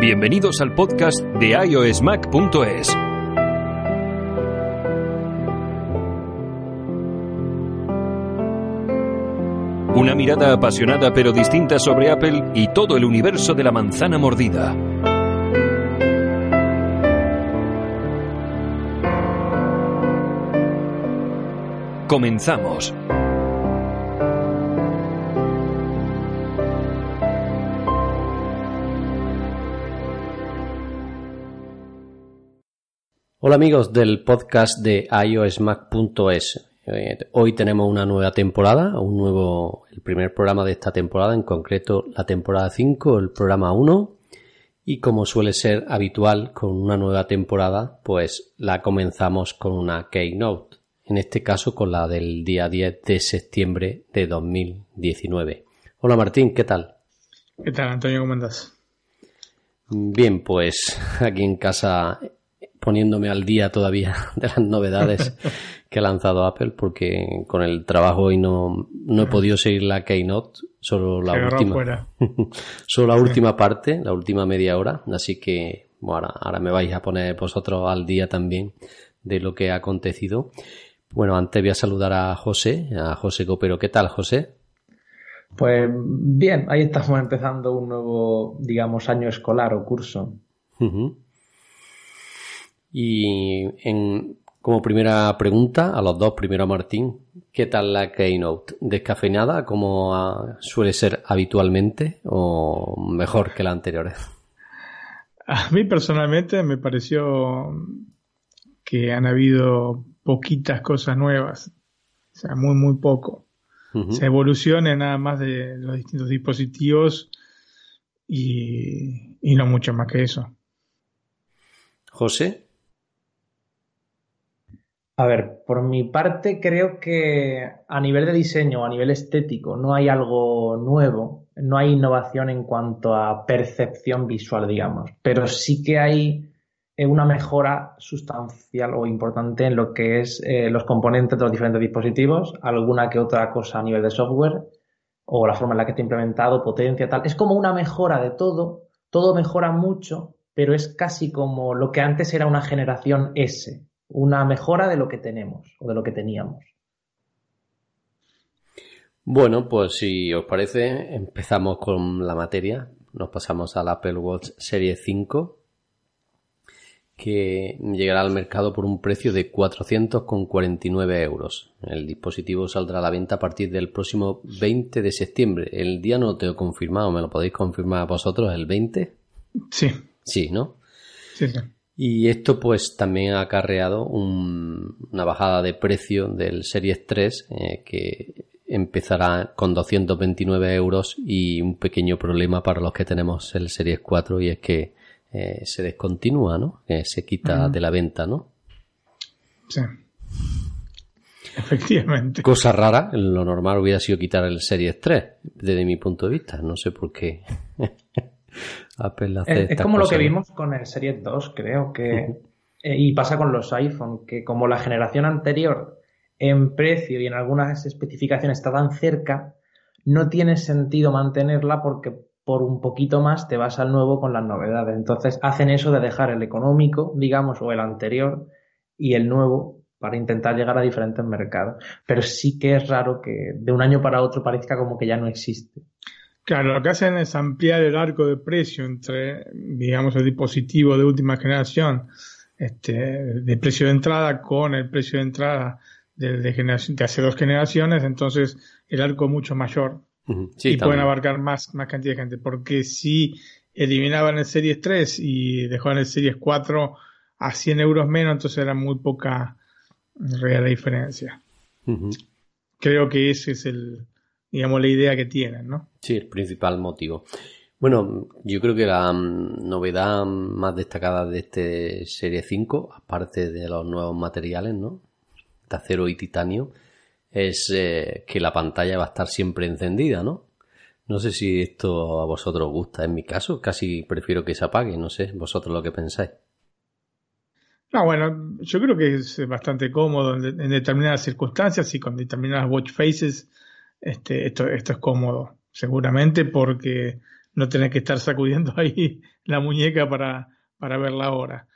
Bienvenidos al podcast de iOSMac.es. Una mirada apasionada pero distinta sobre Apple y todo el universo de la manzana mordida. Comenzamos. Hola amigos del podcast de iOSmac.es. Eh, hoy tenemos una nueva temporada, un nuevo, el primer programa de esta temporada, en concreto la temporada 5, el programa 1. Y como suele ser habitual con una nueva temporada, pues la comenzamos con una Keynote. En este caso con la del día 10 de septiembre de 2019. Hola Martín, ¿qué tal? ¿Qué tal Antonio? ¿Cómo andas? Bien, pues aquí en casa poniéndome al día todavía de las novedades que ha lanzado Apple porque con el trabajo hoy no, no he podido seguir la Keynote, solo la última. solo la última parte, la última media hora, así que bueno, ahora, me vais a poner vosotros al día también de lo que ha acontecido. Bueno, antes voy a saludar a José, a José Copero. ¿Qué tal, José? Pues bien, ahí estamos empezando un nuevo, digamos, año escolar o curso. Y en, como primera pregunta, a los dos, primero a Martín, ¿qué tal la Keynote? ¿Descafeinada como suele ser habitualmente o mejor que la anterior? A mí personalmente me pareció que han habido poquitas cosas nuevas, o sea, muy, muy poco. Se evoluciona nada más de los distintos dispositivos y, y no mucho más que eso. José. A ver, por mi parte creo que a nivel de diseño, a nivel estético, no hay algo nuevo, no hay innovación en cuanto a percepción visual, digamos, pero sí que hay eh, una mejora sustancial o importante en lo que es eh, los componentes de los diferentes dispositivos, alguna que otra cosa a nivel de software o la forma en la que está implementado, potencia, tal. Es como una mejora de todo, todo mejora mucho, pero es casi como lo que antes era una generación S una mejora de lo que tenemos o de lo que teníamos. Bueno, pues si os parece, empezamos con la materia. Nos pasamos al Apple Watch Serie 5, que llegará al mercado por un precio de 449 euros. El dispositivo saldrá a la venta a partir del próximo 20 de septiembre. El día no lo tengo confirmado, ¿me lo podéis confirmar vosotros el 20? Sí. Sí, ¿no? Sí, sí. Y esto pues también ha acarreado una bajada de precio del Series 3 eh, que empezará con 229 euros y un pequeño problema para los que tenemos el Series 4 y es que eh, se descontinúa, ¿no? se quita de la venta, ¿no? Sí. Efectivamente. Cosa rara, lo normal hubiera sido quitar el Series 3, desde mi punto de vista. No sé por qué. Es, como lo que vimos con el Series 2, creo que. Eh, y pasa con los iPhone, que como la generación anterior en precio y en algunas especificaciones está tan cerca, no tiene sentido mantenerla porque por un poquito más te vas al nuevo con las novedades. Entonces hacen eso de dejar el económico, digamos, o el anterior y el nuevo para intentar llegar a diferentes mercados. Pero sí que es raro que de un año para otro parezca como que ya no existe. Claro, lo que hacen es ampliar el arco de precio entre, digamos, el dispositivo de última generación, este, de precio de entrada con el precio de entrada de, generación, de hace dos generaciones, entonces el arco es mucho mayor y pueden abarcar más, más cantidad de gente. Porque si eliminaban el Series 3 y dejaban el Series 4 a 100 euros menos, entonces era muy poca, real la diferencia. Creo que ese es el, digamos, la idea que tienen, ¿no? Sí, el principal motivo. Bueno, yo creo que la novedad más destacada de este Serie 5, aparte de los nuevos materiales, ¿no? De acero y titanio, es eh, que la pantalla va a estar siempre encendida, ¿no? No sé si esto a vosotros os gusta. En mi caso, casi prefiero que se apague. No sé, vosotros lo que pensáis. No, bueno, yo creo que es bastante cómodo en, determinadas circunstancias y con determinadas watch faces. Este, esto, esto es cómodo, seguramente, porque no tenés que estar sacudiendo ahí la muñeca para, para ver la hora.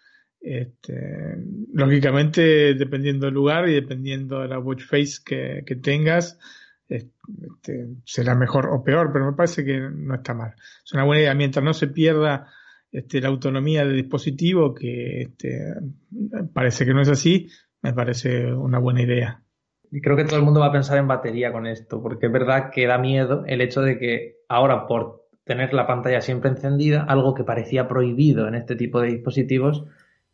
Este, lógicamente, dependiendo del lugar y dependiendo de la watch face que, que tengas, este, será mejor o peor, pero me parece que no está mal. Es una buena idea. Mientras no se pierda este, la autonomía del dispositivo, que este, parece que no es así, me parece una buena idea. Creo que todo el mundo va a pensar en batería con esto, porque es verdad que da miedo el hecho de que ahora por tener la pantalla siempre encendida, algo que parecía prohibido en este tipo de dispositivos,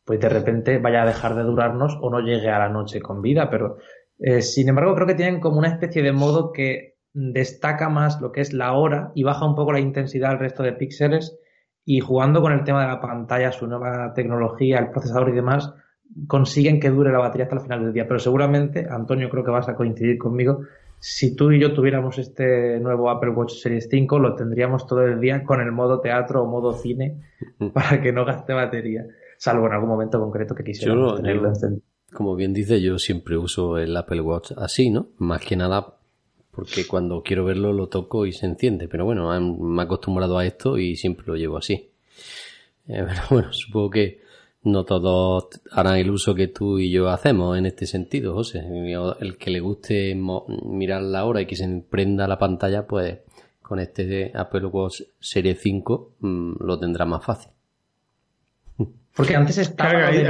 pues de repente vaya a dejar de durarnos o no llegue a la noche con vida, pero eh, sin embargo, creo que tienen como una especie de modo que destaca más lo que es la hora y baja un poco la intensidad al resto de píxeles. Y jugando con el tema de la pantalla, su nueva tecnología, el procesador y demás, consiguen que dure la batería hasta el final del día. Pero seguramente, Antonio, creo que vas a coincidir conmigo, si tú y yo tuviéramos este nuevo Apple Watch Series 5, lo tendríamos todo el día con el modo teatro o modo cine para que no gaste batería, salvo en algún momento concreto que quisiéramos tenerlo encendido como bien dice, yo siempre uso el Apple Watch así, ¿no? Más que nada porque cuando quiero verlo lo toco y se enciende. Pero bueno, me he acostumbrado a esto y siempre lo llevo así. Eh, pero bueno, supongo que no todos harán el uso que tú y yo hacemos en este sentido, José. El que le guste mirar la hora y que se prenda la pantalla, pues con este Apple Watch Serie 5 mm, lo tendrá más fácil. Porque antes estaba ahí,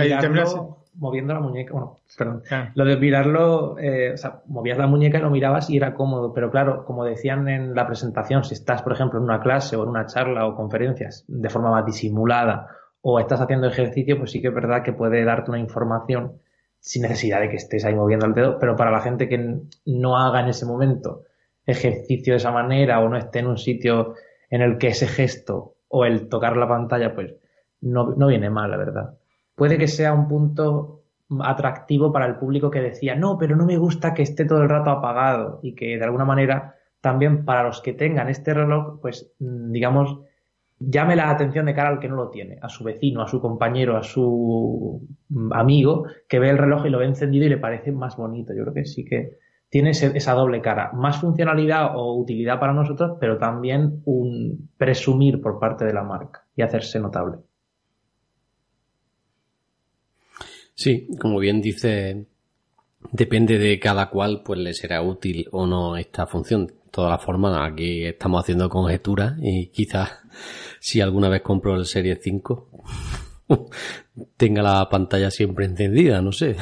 moviendo la muñeca, bueno, perdón, lo de mirarlo, eh, o sea, movías la muñeca y lo mirabas y era cómodo, pero claro, como decían en la presentación, si estás, por ejemplo, en una clase o en una charla o conferencias de forma más disimulada o estás haciendo ejercicio, pues sí que es verdad que puede darte una información sin necesidad de que estés ahí moviendo el dedo, pero para la gente que no haga en ese momento ejercicio de esa manera o no esté en un sitio en el que ese gesto o el tocar la pantalla, pues no, no viene mal, la verdad. Puede que sea un punto atractivo para el público que decía, no, pero no me gusta que esté todo el rato apagado y que de alguna manera también para los que tengan este reloj, pues mm, digamos, llame la atención de cara al que no lo tiene, a su vecino, a su compañero, a su mm, amigo, que ve el reloj y lo ve encendido y le parece más bonito. Yo creo que sí que tiene esa doble cara, más funcionalidad o utilidad para nosotros, pero también un presumir por parte de la marca y hacerse notable. Sí, como bien dice, depende de cada cual, pues le será útil o no esta función. Todas formas, aquí estamos haciendo conjeturas y quizás si alguna vez compro el Serie 5 tenga la pantalla siempre encendida, no sé.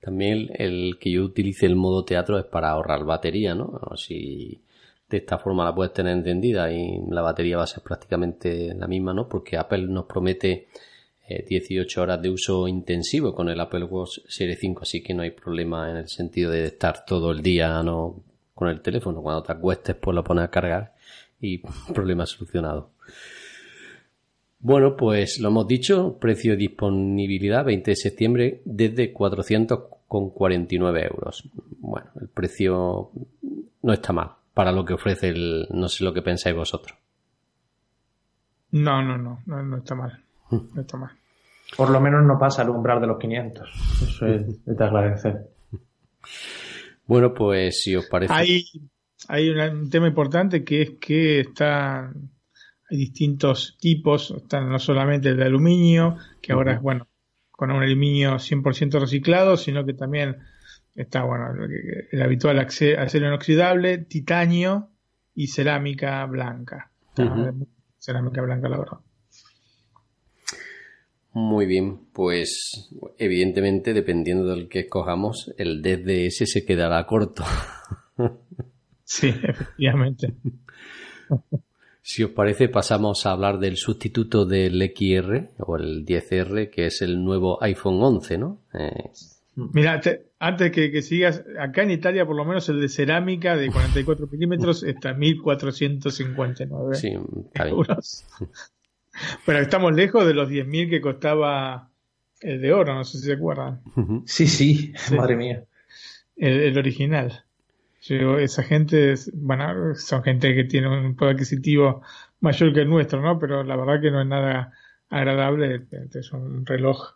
También el, que yo utilice el modo teatro es para ahorrar batería, ¿no? Si de esta forma la puedes tener encendida y la batería va a ser prácticamente la misma, ¿no? Porque Apple nos promete 18 eh, horas de uso intensivo con el Apple Watch Serie 5, así que no hay problema en el sentido de estar todo el día no con el teléfono. Cuando te acuestes, pues lo pones a cargar y problema solucionado. Bueno, pues lo hemos dicho, precio de disponibilidad 20 de septiembre desde 449 euros. Bueno, el precio no está mal para lo que ofrece el, no sé lo que pensáis vosotros. No, no, no, no, no está mal. No está mal. Por lo menos no pasa el umbral de los 500. Eso es de agradecer. Bueno, pues si os parece. Hay, hay un tema importante que es que está, hay distintos tipos, están no solamente el de aluminio, que ahora es bueno, con un aluminio 100% reciclado, sino que también está bueno el, habitual acero inoxidable, titanio y cerámica blanca. Cerámica blanca, la verdad. Muy bien, pues evidentemente dependiendo del que escojamos, el DDS se quedará corto. sí, efectivamente. Si os parece, pasamos a hablar del sustituto del XR o el 10R, que es el nuevo iPhone 11, ¿no? Eh, Mira, antes que, que, sigas, acá en Italia por lo menos el de cerámica de 44 milímetros está a 1459 sí, euros. Pero estamos lejos de los 10.000 que costaba el de oro, no sé si se acuerdan. Sí, sí, madre mía. El, original. esa gente, bueno, son gente que tiene un poder adquisitivo mayor que el nuestro, ¿no? Pero la verdad que no es nada agradable. Es un reloj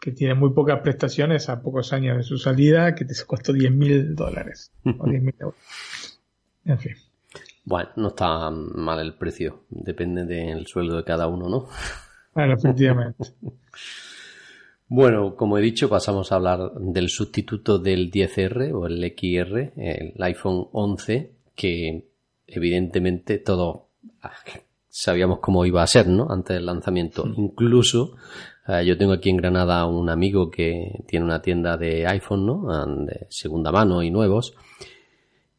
que tiene muy pocas prestaciones a pocos años de su salida, que te costó 10 mil dólares o 10 mil euros. En fin. Bueno, no está mal el precio, depende del sueldo de cada uno, ¿no? Bueno, efectivamente. bueno, como he dicho, pasamos a hablar del sustituto del 10R o el XR, el iPhone 11, que evidentemente todos ah, sabíamos cómo iba a ser, ¿no? Antes del lanzamiento. Incluso eh, yo tengo aquí en Granada un amigo que tiene una tienda de iPhone, ¿no? Ah, de segunda mano y nuevos.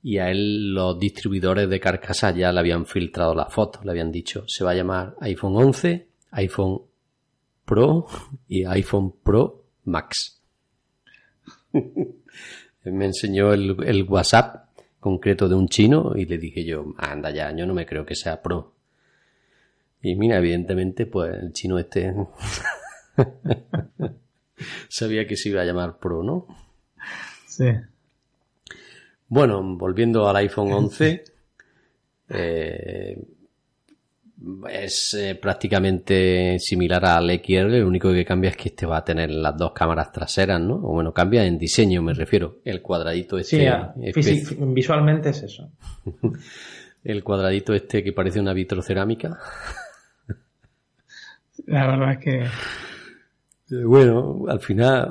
Y a él los distribuidores de carcasa ya le habían filtrado la foto, le habían dicho, se va a llamar iPhone 11, iPhone Pro y iPhone Pro Max. Me enseñó el, el WhatsApp concreto de un chino y le dije yo, anda ya, yo no me creo que sea Pro. Y mira, evidentemente, pues el chino este Sabía que se iba a llamar Pro, ¿no? Sí. Bueno, volviendo al iPhone 11, eh, es eh, prácticamente similar al XR, lo único que cambia es que este va a tener las dos cámaras traseras, ¿no? O bueno, cambia en diseño, me refiero. El cuadradito este. Sí, visualmente es eso. el cuadradito este que parece una vitrocerámica. La verdad es que bueno, al final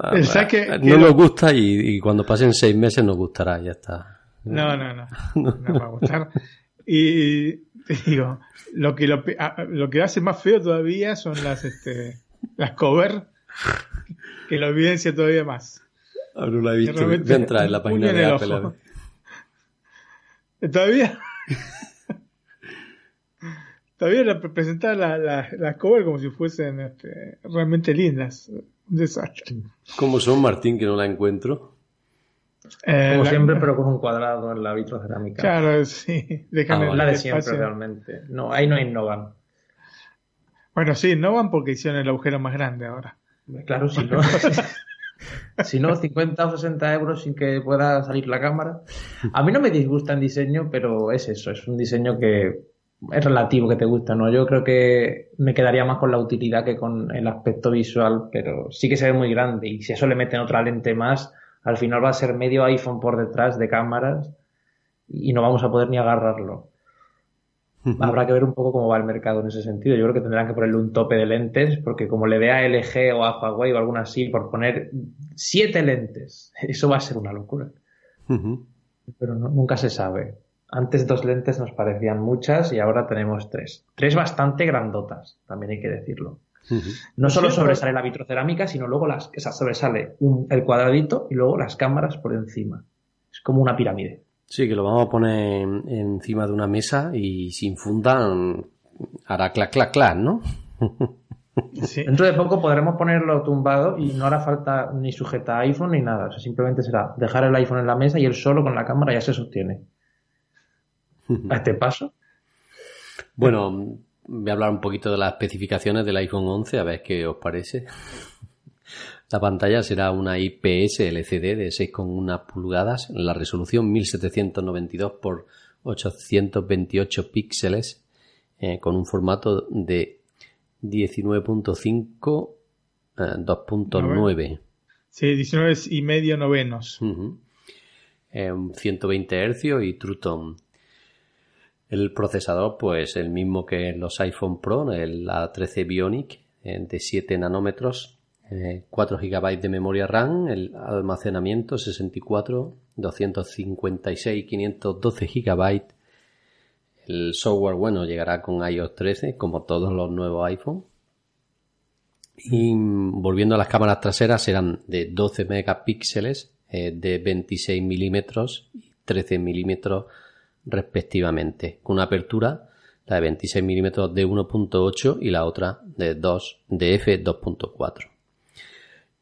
no nos gusta y, cuando pasen seis meses nos gustará, ya está. No, no, no, no va a gustar. Y te digo, lo que lo, que hace más feo todavía son las este las cover que lo evidencia todavía más. Ahora no la he visto. Voy a entrar en la página de Apple. Todavía Todavía presentar las la, covers como si fuesen este, realmente lindas. Un desastre. ¿Cómo son, Martín, que no la encuentro? Eh, como siempre, pero con un cuadrado en la vitrocerámica. Claro, sí. Ah, la de siempre, realmente. No, ahí no innovan. Bueno, sí, innovan porque hicieron el agujero más grande ahora. Claro, si no. si no, 50 o 60 euros sin que pueda salir la cámara. A mí no me disgusta el diseño, pero es eso, es un diseño que es relativo que te gusta, ¿no? Yo creo que me quedaría más con la utilidad que con el aspecto visual, pero sí que se ve muy grande y si eso le meten otra lente más, al final va a ser medio iPhone por detrás de cámaras y no vamos a poder ni agarrarlo. Habrá que ver un poco cómo va el mercado en ese sentido. Yo creo que tendrán que ponerle un tope de lentes, porque como le vea a LG o a Huawei o alguna así, por poner siete lentes, eso va a ser una locura. Pero nunca se sabe. Antes dos lentes nos parecían muchas y ahora tenemos tres. Tres bastante grandotas, también hay que decirlo. No solo sobresale la vitrocerámica, sino luego las, esa sobresale el cuadradito y luego las cámaras por encima. Es como una pirámide. Sí, que lo vamos a poner encima de una mesa y sin funda hará clac, clac, clac, ¿no? Dentro de poco podremos ponerlo tumbado y no hará falta ni sujeta iPhone ni nada. O simplemente será dejar el iPhone en la mesa y él solo con la cámara ya se sostiene a este paso? Bueno, voy a hablar un poquito de las especificaciones del iPhone 11, a ver qué os parece. La pantalla será una IPS LCD de 6,1 pulgadas, la resolución 1792 por 828 píxeles, eh, con un formato de 19.5 2.9. Eh, sí, 19 y medio novenos. 120 Hz y True Tone. El procesador, pues el mismo que los iPhone Pro, el A13 Bionic eh, de 7 nanómetros, 4 eh, GB de memoria RAM, el almacenamiento 64, 256 512 GB. El software, bueno, llegará con iOS 13, como todos los nuevos iPhone. Y volviendo a las cámaras traseras, serán de 12 megapíxeles, eh, de 26 milímetros y 13 milímetros respectivamente, con una apertura, la de 26 milímetros de 1.8 y la otra de 2 de f 2.4.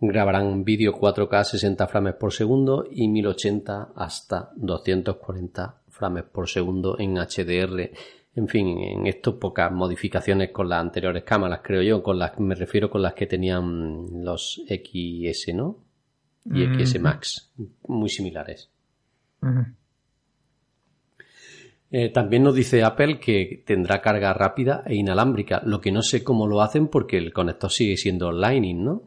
Grabarán vídeo 4K 60 frames por segundo y 1080 hasta 240 frames por segundo en HDR. En fin, en esto pocas modificaciones con las anteriores cámaras, creo yo, con las me refiero con las que tenían los XS, ¿no? Y XS Max, muy similares. Eh, también nos dice Apple que tendrá carga rápida e inalámbrica, lo que no sé cómo lo hacen porque el conector sigue siendo Lightning, ¿no?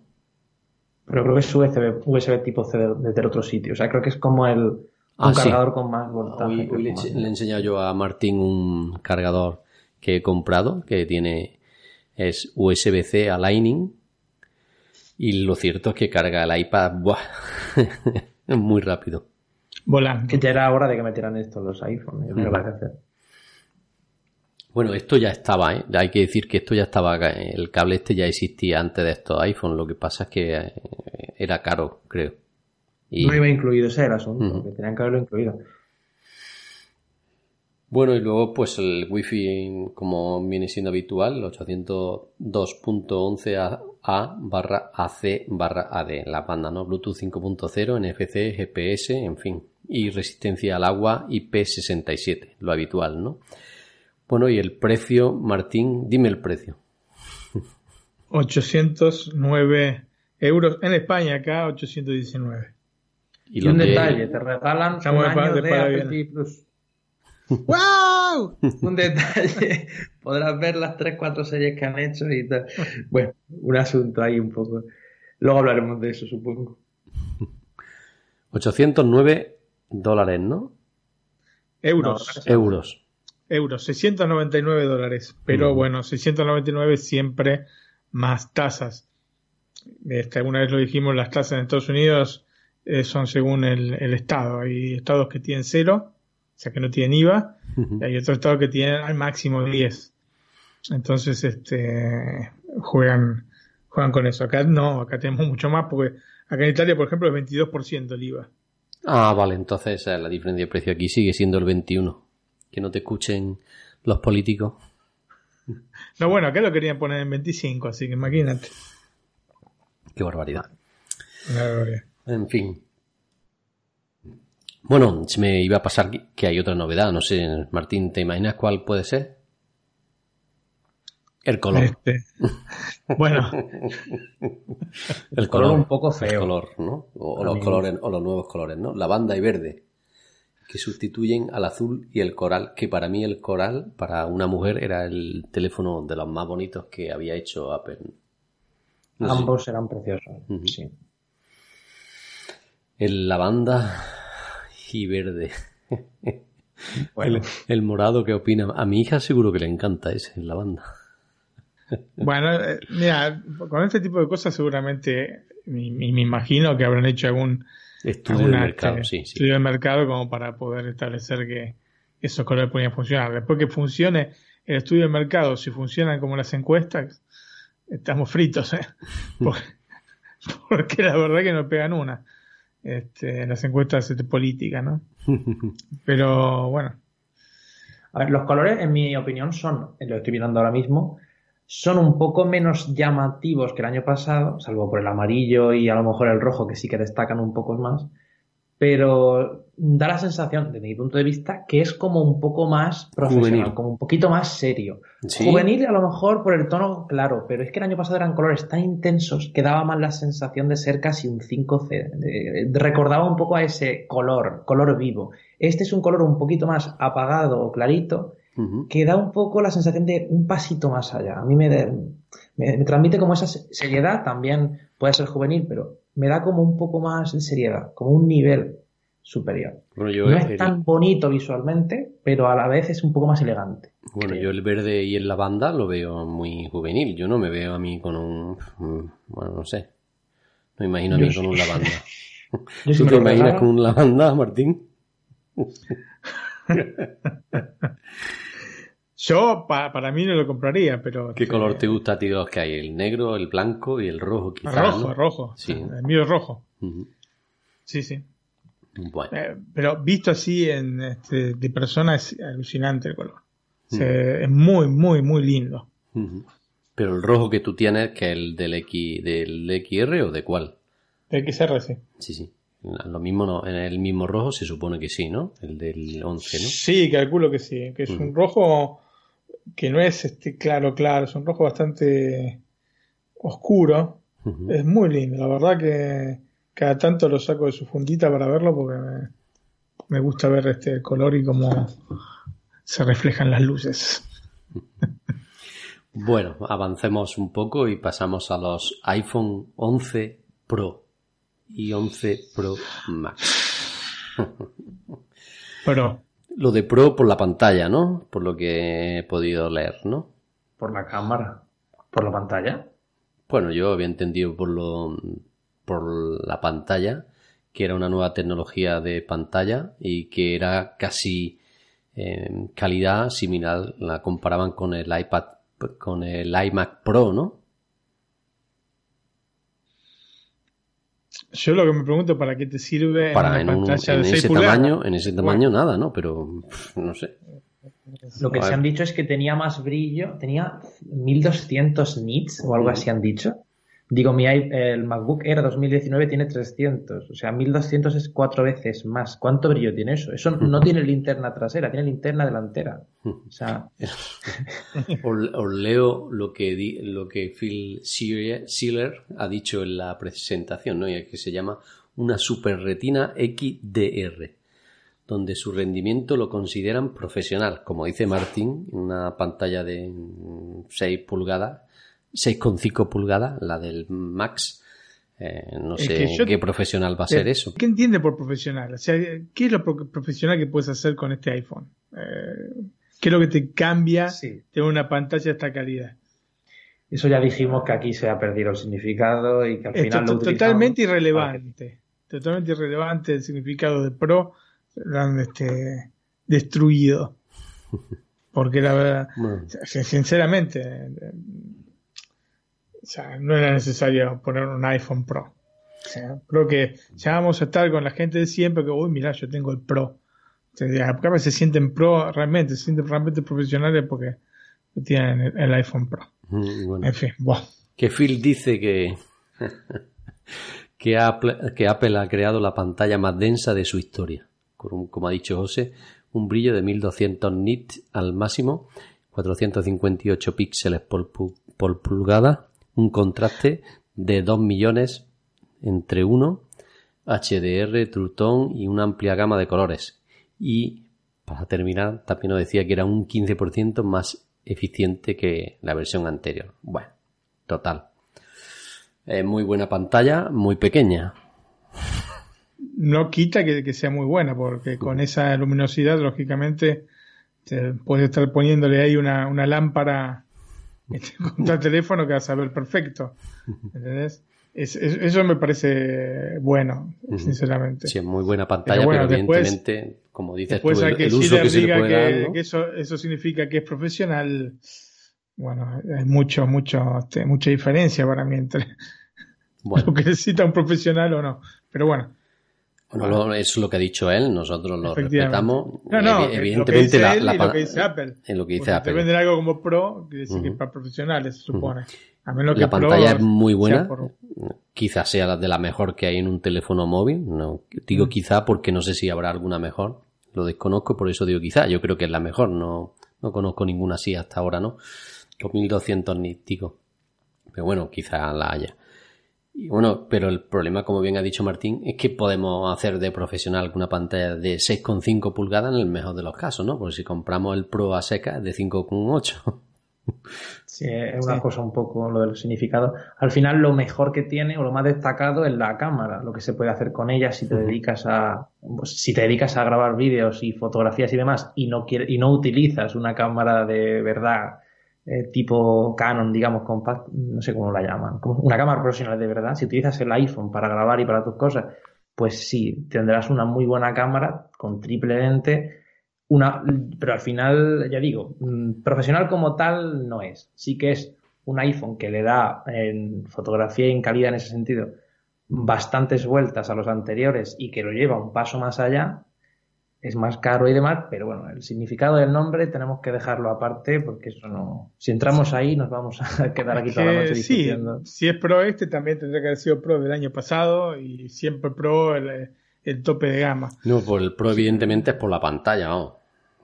Pero creo que es USB, USB tipo C desde otro sitio. O sea, creo que es como el un Ah, sí. cargador con más voltaje. Hoy, hoy le, le he enseñado yo a Martín un cargador que he comprado que tiene es USB-C a Lightning y lo cierto es que carga el iPad ¡buah! muy rápido. Volando. Que ya era hora de que metieran esto los iPhones. Yo creo que hacer. Bueno, esto ya estaba, ¿eh? hay que decir que esto ya estaba, el cable este ya existía antes de estos iPhone, lo que pasa es que eh, era caro, creo. Y, No iba incluido, ese era el asunto, que tenían que haberlo incluido. Bueno, y luego pues el Wi-Fi como viene siendo habitual, el 802.11a barra AC barra AD, la banda, ¿no? Bluetooth 5.0, NFC, GPS, en fin. Y resistencia al agua IP67, lo habitual, ¿no? Bueno, y el precio, Martín, dime el precio. 809 euros. En España, acá 819. Y, un de- detalle, te regalan Estamos un año de de Plus. ¡Wow! Un detalle. Podrás ver las 3-4 series que han hecho y tal. Bueno, un asunto ahí un poco. Luego hablaremos de eso, supongo. 809 dólares, ¿no? Euros. No, Euros. euros, 699 dólares. Pero bueno, 699 siempre más tasas. Este, alguna vez lo dijimos, las tasas en Estados Unidos eh, son según el, el estado. Hay estados que tienen cero, o sea que no tienen IVA, y hay otros estados que tienen al máximo 10. Entonces, este, juegan, juegan con eso. Acá no, acá tenemos mucho más, porque acá en Italia, por ejemplo, es 22% el IVA. Ah, vale, entonces la diferencia de precio aquí sigue siendo el 21. Que no te escuchen los políticos. No, bueno, acá lo querían poner en 25, así que imagínate. Qué barbaridad. En fin. Bueno, se me iba a pasar que hay otra novedad. No sé, Martín, ¿te imaginas cuál puede ser? El color. Este, bueno, El color un poco feo. El color, ¿no? O, los colores, o los nuevos colores, ¿no? Lavanda y verde. Que sustituyen al azul y el coral. Que para mí el coral, para una mujer, era el teléfono de los más bonitos que había hecho Apple. No sé. Ambos serán preciosos. Sí. El lavanda y verde. Bueno, El, el morado, ¿qué opina? A mi hija seguro que le encanta ese, el lavanda. Bueno, eh, mira, con este tipo de cosas seguramente, y me imagino que habrán hecho algún, Estudio de alguna, mercado, este, sí, sí. estudio de mercado como para poder establecer que esos colores podían funcionar. Después que funcione el estudio de mercado, si funcionan como las encuestas, estamos fritos, ¿eh? Porque, porque la verdad que no pegan una. Este, las encuestas este, políticas, ¿no? Pero bueno, A ver, los colores, en mi opinión, son, lo estoy mirando ahora mismo, son un poco menos llamativos que el año pasado, salvo por el amarillo y a lo mejor el rojo, que sí que destacan un poco más. Pero da la sensación, desde mi punto de vista, que es como un poco más profesional, Juvenil. como un poquito más serio. ¿Sí? Juvenil a lo mejor por el tono, claro, pero es que el año pasado eran colores tan intensos que daba más la sensación de ser casi un 5C. de- recordaba un poco a ese color, color vivo. Este es un color un poquito más apagado o clarito, Que da un poco la sensación de un pasito más allá. A mí me, de- me, me transmite como esa se- seriedad, también puede ser juvenil, pero me da como un poco más de seriedad, como un nivel superior. Bueno, yo, No el, es tan bonito visualmente, pero a la vez es un poco más elegante. bueno, yo el verde y el lavanda lo veo muy juvenil. Yo no me veo a mí con un... mm, Bueno, no sé. No me imagino a Yo mí sí. con un lavanda. Si ¿Tú te imaginas con un lavanda, Martín? yo pa- para mí no lo compraría, pero... ¿Qué este, color te gusta a ti de los que hay? El negro, el blanco y el rojo, quizás. Rojo, ¿no? rojo. Sí. El mío es rojo. Sí, sí. Bueno. Eh, pero visto así en, este, de persona es alucinante el color. Mm. Es muy, muy, muy lindo. Pero el rojo que tú tienes, que es el del X, del XR o de cuál? XR, sí. Sí, sí. Lo mismo no, en el mismo rojo se supone que sí, ¿no? El del 11, ¿no? Sí, calculo que sí, que es un rojo que no es este claro, claro, es un rojo bastante oscuro. Es muy lindo, la verdad que cada tanto lo saco de su fundita para verlo porque me, gusta ver este color y cómo se reflejan las luces. Bueno, avancemos un poco y pasamos a los iPhone 11 Pro y 11 Pro Max. Pero lo de Pro por la pantalla, ¿no? Por lo que he podido leer, ¿no? Por la cámara, por la pantalla. Bueno, yo había entendido por lo por la pantalla que era una nueva tecnología de pantalla y que era casi en calidad similar, la comparaban con el iPad, con el iMac Pro, ¿no? Yo lo que me pregunto, ¿para qué te sirve para en, pantalla de ese tamaño? En ese tamaño nada, ¿no? Pero no sé. Lo que se han dicho es que tenía más brillo, tenía 1200 nits o algo así han dicho. Digo, mi el MacBook Air 2019 tiene 300, o sea, 1200 es cuatro veces más. ¿Cuánto brillo tiene eso? Eso no tiene linterna trasera, tiene linterna delantera. O sea... os, leo lo que, lo que Phil Schiller ha dicho en la presentación, ¿no? Y que se llama una Super Retina XDR, donde su rendimiento lo consideran profesional, como dice Martín, una pantalla de 6 pulgadas 6,5 pulgadas, la del Max. Eh, no sé qué profesional va a ser eso. ¿Qué entiende por profesional? O sea, ¿qué es lo profesional que puedes hacer con este iPhone? Eh, ¿Qué es lo que te cambia de una pantalla de esta calidad? Eso ya dijimos que aquí se ha perdido el significado y que al final lo Totalmente irrelevante. Totalmente irrelevante el significado de Pro. Lo han este, destruido. Porque la verdad, sinceramente, o sea, no era necesario poner un iPhone Pro. O sea, creo que ya vamos a estar con la gente de siempre que, uy, mira, yo tengo el Pro. O sea, acá se sienten pro realmente, se sienten realmente profesionales porque tienen el, iPhone Pro. En fin. Que Phil dice que, que, Apple, que Apple ha creado la pantalla más densa de su historia. Como ha dicho José, un brillo de 1200 nits al máximo, 458 píxeles por, por pulgada un contraste de 2 millones entre 1, HDR, True Tone y una amplia gama de colores. Y para terminar, también nos decía que era un 15% más eficiente que la versión anterior. Bueno, total. muy buena pantalla, muy pequeña. No quita que, sea muy buena, porque con esa luminosidad, lógicamente, puedes estar poniéndole ahí una, una lámpara contra el teléfono que vas a ver perfecto. ¿Entendés? eso me parece bueno, sinceramente. Sí, es muy buena pantalla, pero, evidentemente, como dices tú, el, uso que se le puede dar, que eso, eso significa que es profesional. Bueno, hay mucho, mucho, este, mucha diferencia para mí entre lo que necesita un profesional o no. Pero bueno, bueno, es lo que ha dicho él, nosotros lo respetamos. No, no, evidentemente que la, lo que dice Apple. En lo que dice Apple. Algo como Pro, quiere decir que es para profesionales, se supone. A menos la pantalla es muy buena, quizás sea la de la mejor que hay en un teléfono móvil. No, digo quizá porque no sé si habrá alguna mejor. Lo desconozco, por eso digo quizá. Yo creo que es la mejor, no, no conozco ninguna así hasta ahora, ¿no? Con 1200 nits, digo. Pero bueno, quizá la haya. Y bueno, pero el problema, como bien ha dicho Martín, es que podemos hacer de profesional una pantalla de 6,5 pulgadas en el mejor de los casos, ¿no? Porque si compramos el Pro a seca es de 5,8. Sí, es una cosa un poco lo del significado. Al final, lo mejor que tiene o lo más destacado es la cámara, lo que se puede hacer con ella si te dedicas a pues, si te dedicas a grabar vídeos y fotografías y demás y no y no utilizas una cámara de verdad eh, tipo Canon, digamos, compact, no sé cómo la llaman, como una cámara profesional de verdad, si utilizas el iPhone para grabar y para tus cosas, pues sí, tendrás una muy buena cámara con triple lente, una, pero al final, ya digo, mm, profesional como tal no es. Sí que es un iPhone que le da en fotografía y en calidad en ese sentido bastantes vueltas a los anteriores y que lo lleva un paso más allá, es más caro y demás, pero bueno, el significado del nombre tenemos que dejarlo aparte porque eso no. Si entramos ahí, nos vamos a quedar aquí toda la noche discutiendo. Sí, si es Pro este, también tendría que haber sido Pro del año pasado y siempre Pro el, tope de gama. No, por el Pro, evidentemente, es por la pantalla, vamos.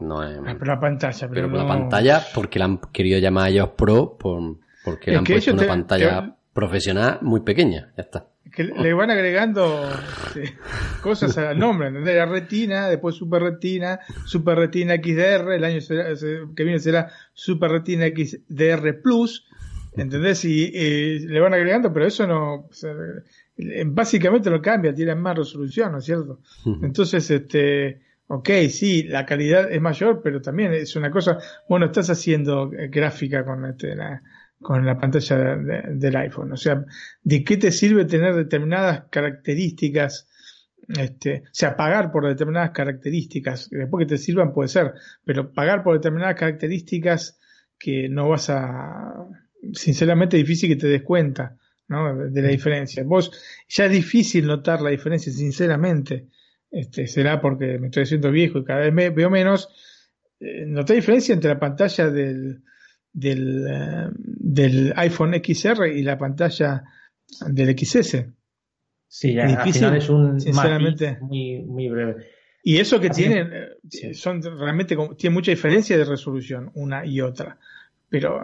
No es... Ah, por la pantalla, pero, por la pantalla, porque la han querido llamar a ellos Pro, por, porque le han puesto una pantalla profesional muy pequeña, ya está que le van agregando este, cosas al nombre, ¿entendés? La retina, después super retina, super retina XDR, el año que viene será super retina XDR Plus, ¿entendés? Y, le van agregando, pero eso no, básicamente lo cambia, tiene más resolución, ¿no es cierto? Entonces, este, ok, sí, la calidad es mayor, pero también es una cosa, bueno, estás haciendo gráfica con este, la, con la pantalla del iPhone. O sea, ¿de qué te sirve tener determinadas características? Este, o sea, pagar por determinadas características, después que te sirvan puede ser, pero pagar por determinadas características que no vas a, sinceramente es difícil que te des cuenta, ¿no? De, la diferencia. Vos, ya es difícil notar la diferencia, sinceramente. Este, será porque me estoy haciendo viejo y cada vez me, veo menos. Eh, noté diferencia entre la pantalla del, del, eh, del iPhone XR y la pantalla del XS. Sí, ya, difícil, al final es un sinceramente muy, muy breve. Y eso que tienen, eh, son realmente, tiene mucha diferencia de resolución una y otra. Pero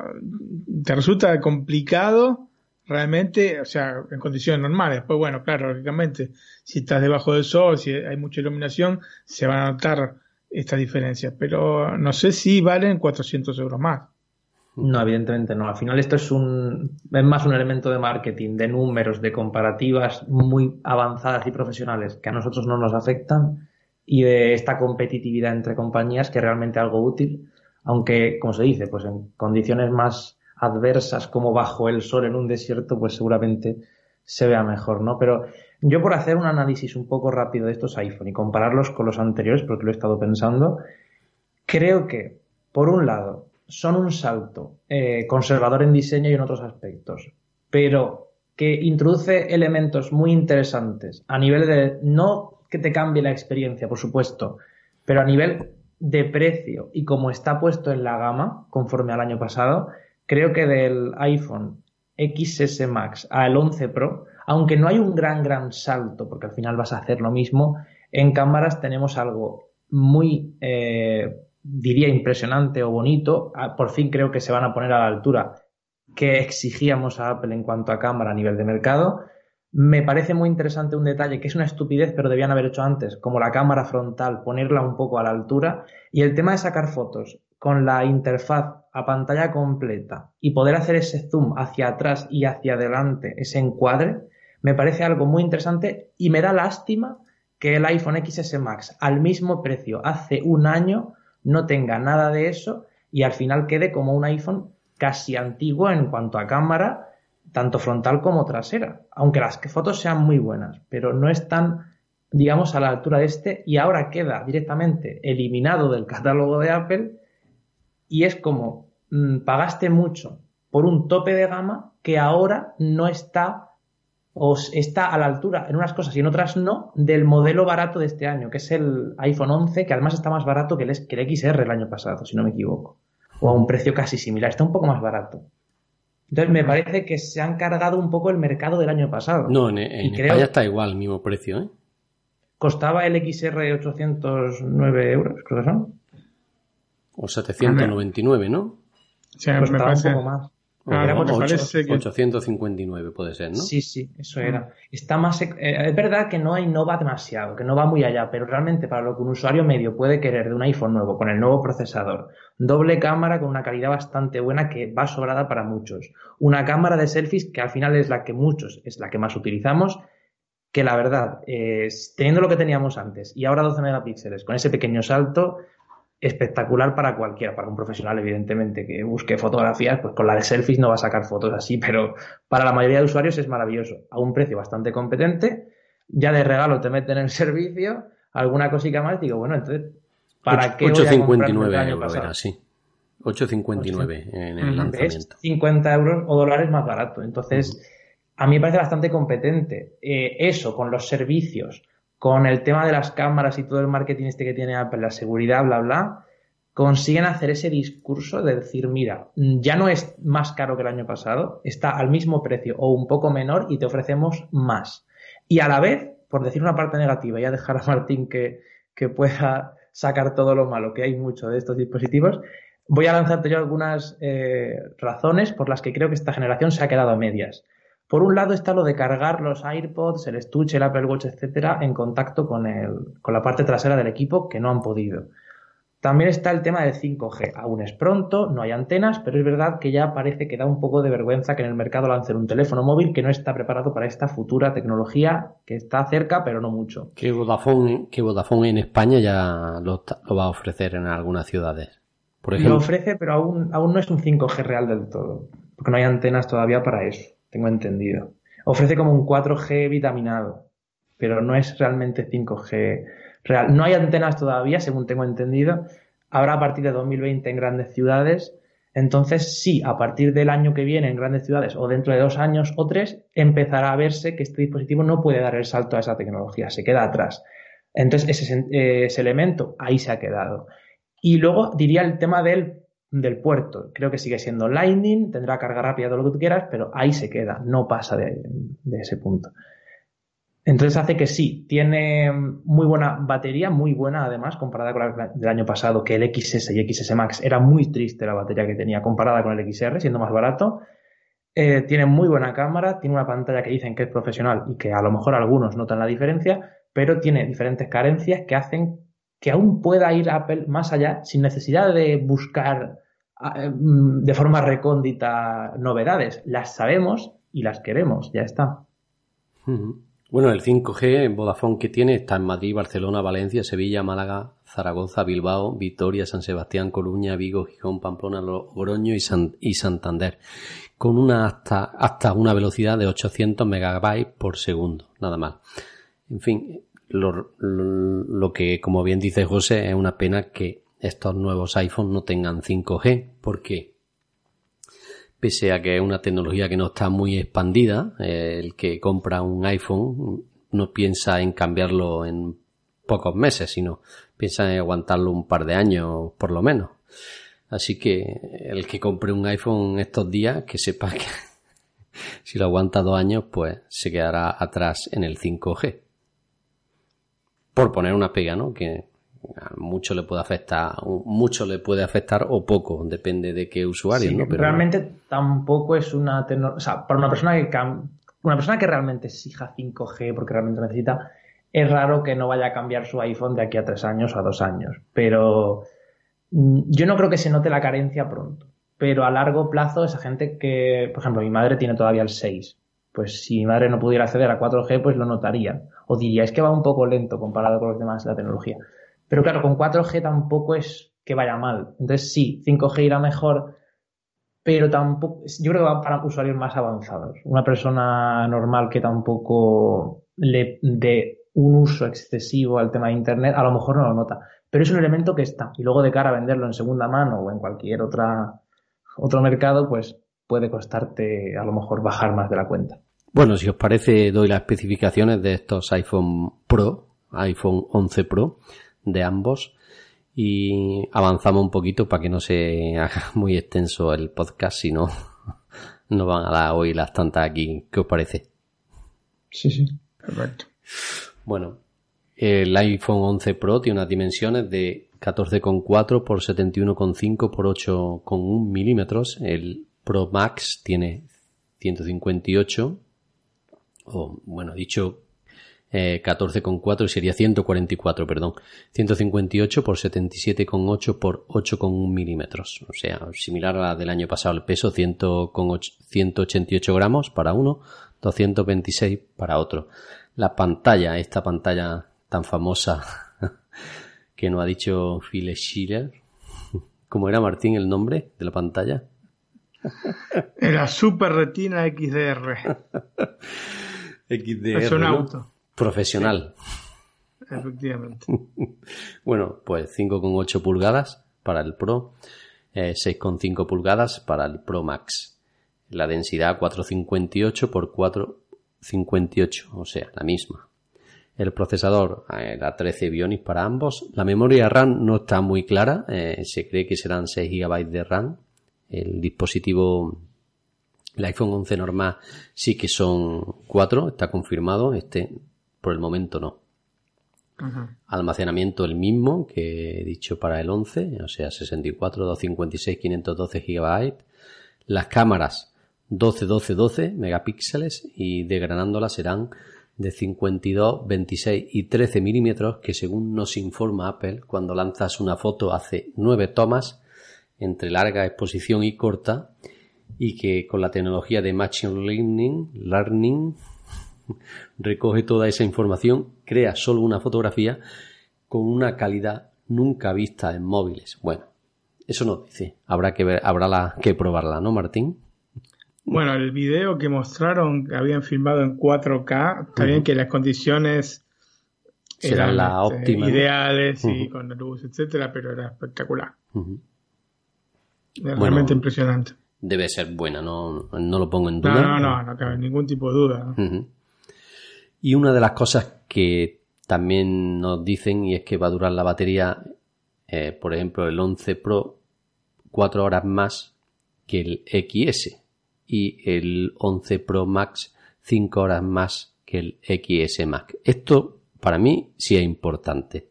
te resulta complicado realmente, o sea, en condiciones normales. Pues bueno, claro, lógicamente, si estás debajo del sol, si hay mucha iluminación, se van a notar estas diferencias. Pero no sé si valen 400 euros más. No, evidentemente no. Al final esto es un es más un elemento de marketing, de números, de comparativas muy avanzadas y profesionales que a nosotros no nos afectan y de esta competitividad entre compañías que es realmente algo útil, aunque como se dice, pues en condiciones más adversas como bajo el sol en un desierto, pues seguramente se vea mejor, ¿no? Pero yo por hacer un análisis un poco rápido de estos iPhone y compararlos con los anteriores, porque lo he estado pensando, creo que, por un lado, son un salto eh, conservador en diseño y en otros aspectos, pero que introduce elementos muy interesantes a nivel de, no que te cambie la experiencia, por supuesto, pero a nivel de precio y como está puesto en la gama, conforme al año pasado, creo que del iPhone XS Max al 11 Pro, aunque no hay un gran, gran salto, porque al final vas a hacer lo mismo, en cámaras tenemos algo muy eh, diría impresionante o bonito. Ah, por fin creo que se van a poner a la altura que exigíamos a Apple en cuanto a cámara a nivel de mercado. Me parece muy interesante un detalle que es una estupidez, pero debían haber hecho antes, como la cámara frontal, ponerla un poco a la altura. Y el tema de sacar fotos con la interfaz a pantalla completa y poder hacer ese zoom hacia atrás y hacia adelante, ese encuadre, me parece algo muy interesante y me da lástima que el iPhone XS Max al mismo precio hace un año no tenga nada de eso y al final quede como un iPhone casi antiguo en cuanto a cámara, tanto frontal como trasera, aunque las fotos sean muy buenas, pero no están, digamos, a la altura de este y ahora queda directamente eliminado del catálogo de Apple y es como mm, pagaste mucho por un tope de gama que ahora no está os está a la altura en unas cosas y en otras no del modelo barato de este año, que es el iPhone 11, que además está más barato que el, XR el año pasado, si no me equivoco. O a un precio casi similar, está un poco más barato. Entonces me parece que se han cargado un poco el mercado del año pasado. No, en, España está igual, el mismo precio, ¿eh? Costaba el XR 809 euros, creo que son. O 799, ¿no? Sí, costaba un poco más. Ah, 859 puede ser, ¿no? Sí, sí, eso era. Está más, eh, es verdad que no innova demasiado, que no va muy allá, pero realmente para lo que un usuario medio puede querer de un iPhone nuevo con el nuevo procesador, doble cámara con una calidad bastante buena que va sobrada para muchos, una cámara de selfies que al final es la que muchos, es la que más utilizamos, que la verdad, teniendo lo que teníamos antes y ahora 12 megapíxeles, con ese pequeño salto, espectacular para cualquiera, para un profesional, evidentemente, que busque fotografías, pues con la de selfies no va a sacar fotos así, pero para la mayoría de usuarios es maravilloso, a un precio bastante competente, ya de regalo te meten en el servicio, alguna cosita más, digo, bueno, entonces, ¿para qué 8,59 euros era, sí. 8,59 en el lanzamiento. 50 euros o dólares más barato. Entonces, a mí me parece bastante competente. Eh, eso, con los servicios, con el tema de las cámaras y todo el marketing este que tiene Apple, la seguridad, bla, bla, consiguen hacer ese discurso de decir, mira, ya no es más caro que el año pasado, está al mismo precio o un poco menor y te ofrecemos más. Y a la vez, por decir una parte negativa, ya dejar a Martín que, que pueda sacar todo lo malo, que hay mucho de estos dispositivos, voy a lanzarte yo algunas eh, razones por las que creo que esta generación se ha quedado a medias. Por un lado está lo de cargar los AirPods, el estuche, el Apple Watch, etcétera, en contacto con, el, con la parte trasera del equipo que no han podido. También está el tema del 5G. Aún es pronto, no hay antenas, pero es verdad que ya parece que da un poco de vergüenza que en el mercado lancen un teléfono móvil que no está preparado para esta futura tecnología que está cerca, pero no mucho. Que Vodafone, que Vodafone en España ya lo, va a ofrecer en algunas ciudades. Por ejemplo, lo ofrece, pero aún, aún no es un 5G real del todo, porque no hay antenas todavía para eso, tengo entendido. Ofrece como un 4G vitaminado, pero no es realmente 5G no hay antenas todavía, según tengo entendido. Habrá a partir de 2020 en grandes ciudades. Entonces, sí, a partir del año que viene en grandes ciudades o dentro de dos años o tres, empezará a verse que este dispositivo no puede dar el salto a esa tecnología, se queda atrás. Entonces, ese, ese elemento ahí se ha quedado. Y luego diría el tema del, del puerto. Creo que sigue siendo Lightning, tendrá carga rápida, todo lo que tú quieras, pero ahí se queda, no pasa de ese punto. Entonces hace que sí, tiene muy buena batería, muy buena además, comparada con la del año pasado, que el XS y XS Max era muy triste la batería que tenía comparada con el XR, siendo más barato. Eh, tiene muy buena cámara, tiene una pantalla que dicen que es profesional y que a lo mejor algunos notan la diferencia, pero tiene diferentes carencias que hacen que aún pueda ir Apple más allá sin necesidad de buscar de forma recóndita novedades. Las sabemos y las queremos, ya está. Bueno, el 5G en Vodafone que tiene está en Madrid, Barcelona, Valencia, Sevilla, Málaga, Zaragoza, Bilbao, Vitoria, San Sebastián, Coruña, Vigo, Gijón, Pamplona, Logroño y, y Santander, con una hasta, hasta una velocidad de 800 megabytes por segundo, nada más. En fin, lo, lo que, como bien dice José, es una pena que estos nuevos iPhones no tengan 5G, porque pese a que es una tecnología que no está muy expandida, eh, el que compra un iPhone no piensa en cambiarlo en pocos meses, sino piensa en aguantarlo un par de años por lo menos. Así que el que compre un iPhone estos días, que sepa que si lo aguanta dos años, pues se quedará atrás en el 5G. Por poner una pega, ¿no? Que mucho le puede afectar, mucho le puede afectar o poco, depende de qué usuario, ¿no? Pero realmente tampoco es una o sea, para una persona que una persona que realmente exija 5G porque realmente necesita, es raro que no vaya a cambiar su iPhone de aquí a tres años o a dos años. Pero mm, yo no creo que se note la carencia pronto. Pero a largo plazo, esa gente que, por ejemplo, mi madre tiene todavía el 6. Pues si mi madre no pudiera acceder a 4G, pues lo notaría. O diría, es que va un poco lento comparado con los demás de la tecnología. Pero claro, con 4G tampoco es que vaya mal. Entonces sí, 5G irá mejor, pero tampoco, yo creo que va para usuarios más avanzados. Una persona normal que tampoco le dé un uso excesivo al tema de Internet, a lo mejor no lo nota. Pero es un elemento que está. Y luego de cara a venderlo en segunda mano o en cualquier otra, otro mercado, pues puede costarte a lo mejor bajar más de la cuenta. Bueno, si os parece, doy las especificaciones de estos iPhone Pro, iPhone 11 Pro de ambos y avanzamos un poquito para que no se haga muy extenso el podcast, si no, no van a dar hoy las tantas aquí. ¿Qué os parece? Sí, sí, perfecto. Bueno, el iPhone 11 Pro tiene unas dimensiones de 14,4 por 71,5 por 8,1 milímetros. El Pro Max tiene 158, o bueno, dicho 14,4 eh, sería 144, perdón. 158 por 77,8 por 8,1 milímetros. O sea, similar a la del año pasado. El peso 188 gramos para uno, 226 para otro. La pantalla, esta pantalla tan famosa que nos ha dicho Phil Schiller. ¿Cómo era Martín el nombre de la pantalla? Era Super Retina XDR. XDR. Es un auto. Profesional. Efectivamente. bueno, pues 5,8 pulgadas para el Pro, 6,5 eh, pulgadas para el Pro Max. La densidad 458 por 458, o sea, la misma. El procesador era 13 Bionic para ambos. La memoria RAM no está muy clara. eh, se cree que serán 6 GB de RAM. El dispositivo, el iPhone 11 normal, sí que son 4. Está confirmado. Este, por el momento, no. Almacenamiento el mismo que he dicho para el 11, o sea, 64, 256, 512 GB. Las cámaras 12, 12, 12 megapíxeles y degranándolas serán de 52, 26 y 13 milímetros que según nos informa Apple, cuando lanzas una foto hace 9 tomas entre larga exposición y corta y que con la tecnología de Machine Learning, learning recoge toda esa información, crea solo una fotografía con una calidad nunca vista en móviles. Bueno, eso no dice. Habrá que ver, habrá la, que probarla, ¿no, Martín? Bueno, el video que mostraron habían filmado en 4K, está bien que las condiciones Serán eran, las este, óptimas, ¿no? ideales y Ujú. con la luz, etcétera, pero era espectacular. Bueno, realmente impresionante. Debe ser buena, no, no lo pongo en No, duda. no, no, no cabe ningún tipo de duda. ¿no? Y una de las cosas que también nos dicen y es que va a durar la batería, eh, por ejemplo, el 11 Pro, 4 horas más que el XS y el 11 Pro Max 5 horas más que el XS Max. Esto para mí sí es importante.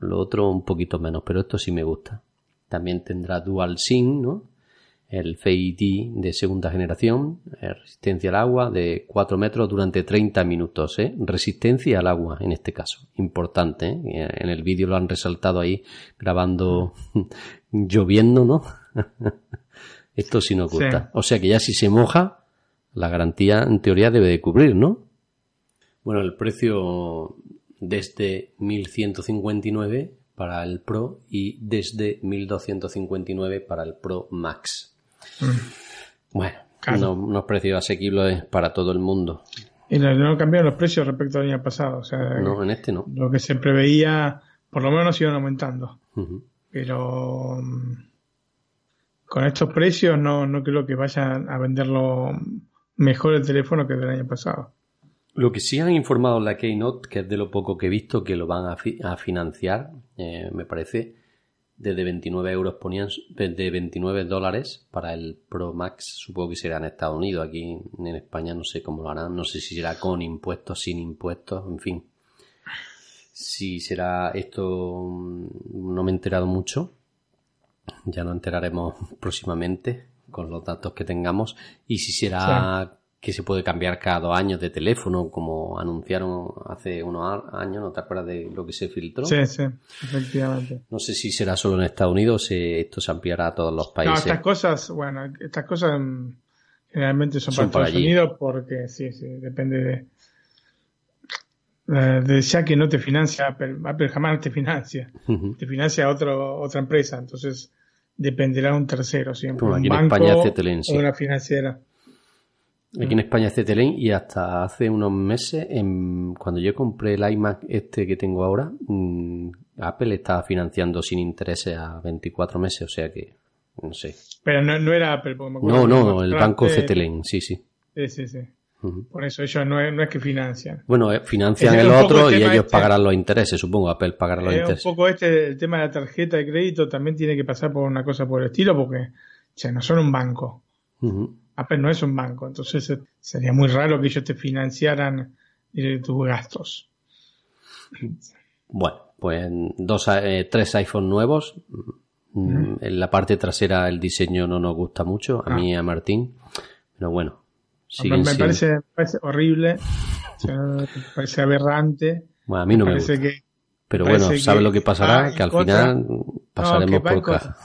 Lo otro un poquito menos, pero esto sí me gusta. También tendrá Dual SIM, ¿no? El Face ID de segunda generación, eh, resistencia al agua de 4 metros durante 30 minutos, ¿eh? Resistencia al agua en este caso, importante, ¿eh? En el vídeo lo han resaltado ahí grabando lloviendo, ¿no? Esto sí nos gusta. Sí. O sea que ya si se moja, la garantía en teoría debe de cubrir, ¿no? Bueno, el precio desde 1159 para el Pro y desde 1259 para el Pro Max. Bueno, Claro. unos, unos precios asequibles para todo el mundo. Y no, no cambiaron los precios respecto al año pasado. O sea, No, en este no. lo que se preveía, por lo menos iban aumentando. Pero mm, con estos precios no, no creo que vayan a venderlo mejor el teléfono que del año pasado. Lo que sí han informado en la Keynote, que es de lo poco que he visto, que lo van a, fi- a financiar, eh, me parece, desde 29 euros ponían, desde 29 dólares para el Pro Max, supongo que será en Estados Unidos, aquí en España no sé cómo lo harán, no sé si será con impuestos, sin impuestos, en fin. Si será esto, mm, no me he enterado mucho, ya nos enteraremos próximamente con los datos que tengamos. Y si será que se puede cambiar cada dos años de teléfono como anunciaron hace unos años, ¿no te acuerdas de lo que se filtró? Sí, sí, efectivamente. No sé si será solo en Estados Unidos o si esto se ampliará a todos los No, países. estas cosas, bueno, estas cosas mm, generalmente son, Son para Estados. Unidos porque sí, sí, depende de, eh, de ya que no te financia Apple, Apple jamás te financia, te financia otro, otra empresa, entonces dependerá de un tercero siempre, Bueno, un banco España o una financiera. Aquí en España es Cetelem y hasta hace unos meses, en- cuando yo compré el iMac este que tengo ahora, mm, Apple estaba financiando sin intereses a 24 meses, o sea que, no sé. Pero no, no era Apple, porque me acuerdo No, no, me el banco Cetelem, sí, sí. Sí, sí, sí. Por eso ellos no es, no es que financian. Bueno, eh, financian el un otro el y ellos este. pagarán los intereses, supongo. Apple pagará los Eh, un intereses. poco este, el tema de la tarjeta de crédito también tiene que pasar por una cosa por el estilo, porque o sea, no son un banco. Ujú. Apple no es un banco, entonces eh, sería muy raro que ellos te financiaran eh, tus gastos. Bueno, pues dos, eh, tres iPhone nuevos. Mm, En la parte trasera el diseño no nos gusta mucho, a Ah. mí y a Martín. Pero bueno, Me, siguen me siendo- parece, me parece horrible, me parece aberrante. Bueno, a mí no me parece gusta. que Pero bueno, ¿sabes lo que pasará? que al final pasaremos por caja.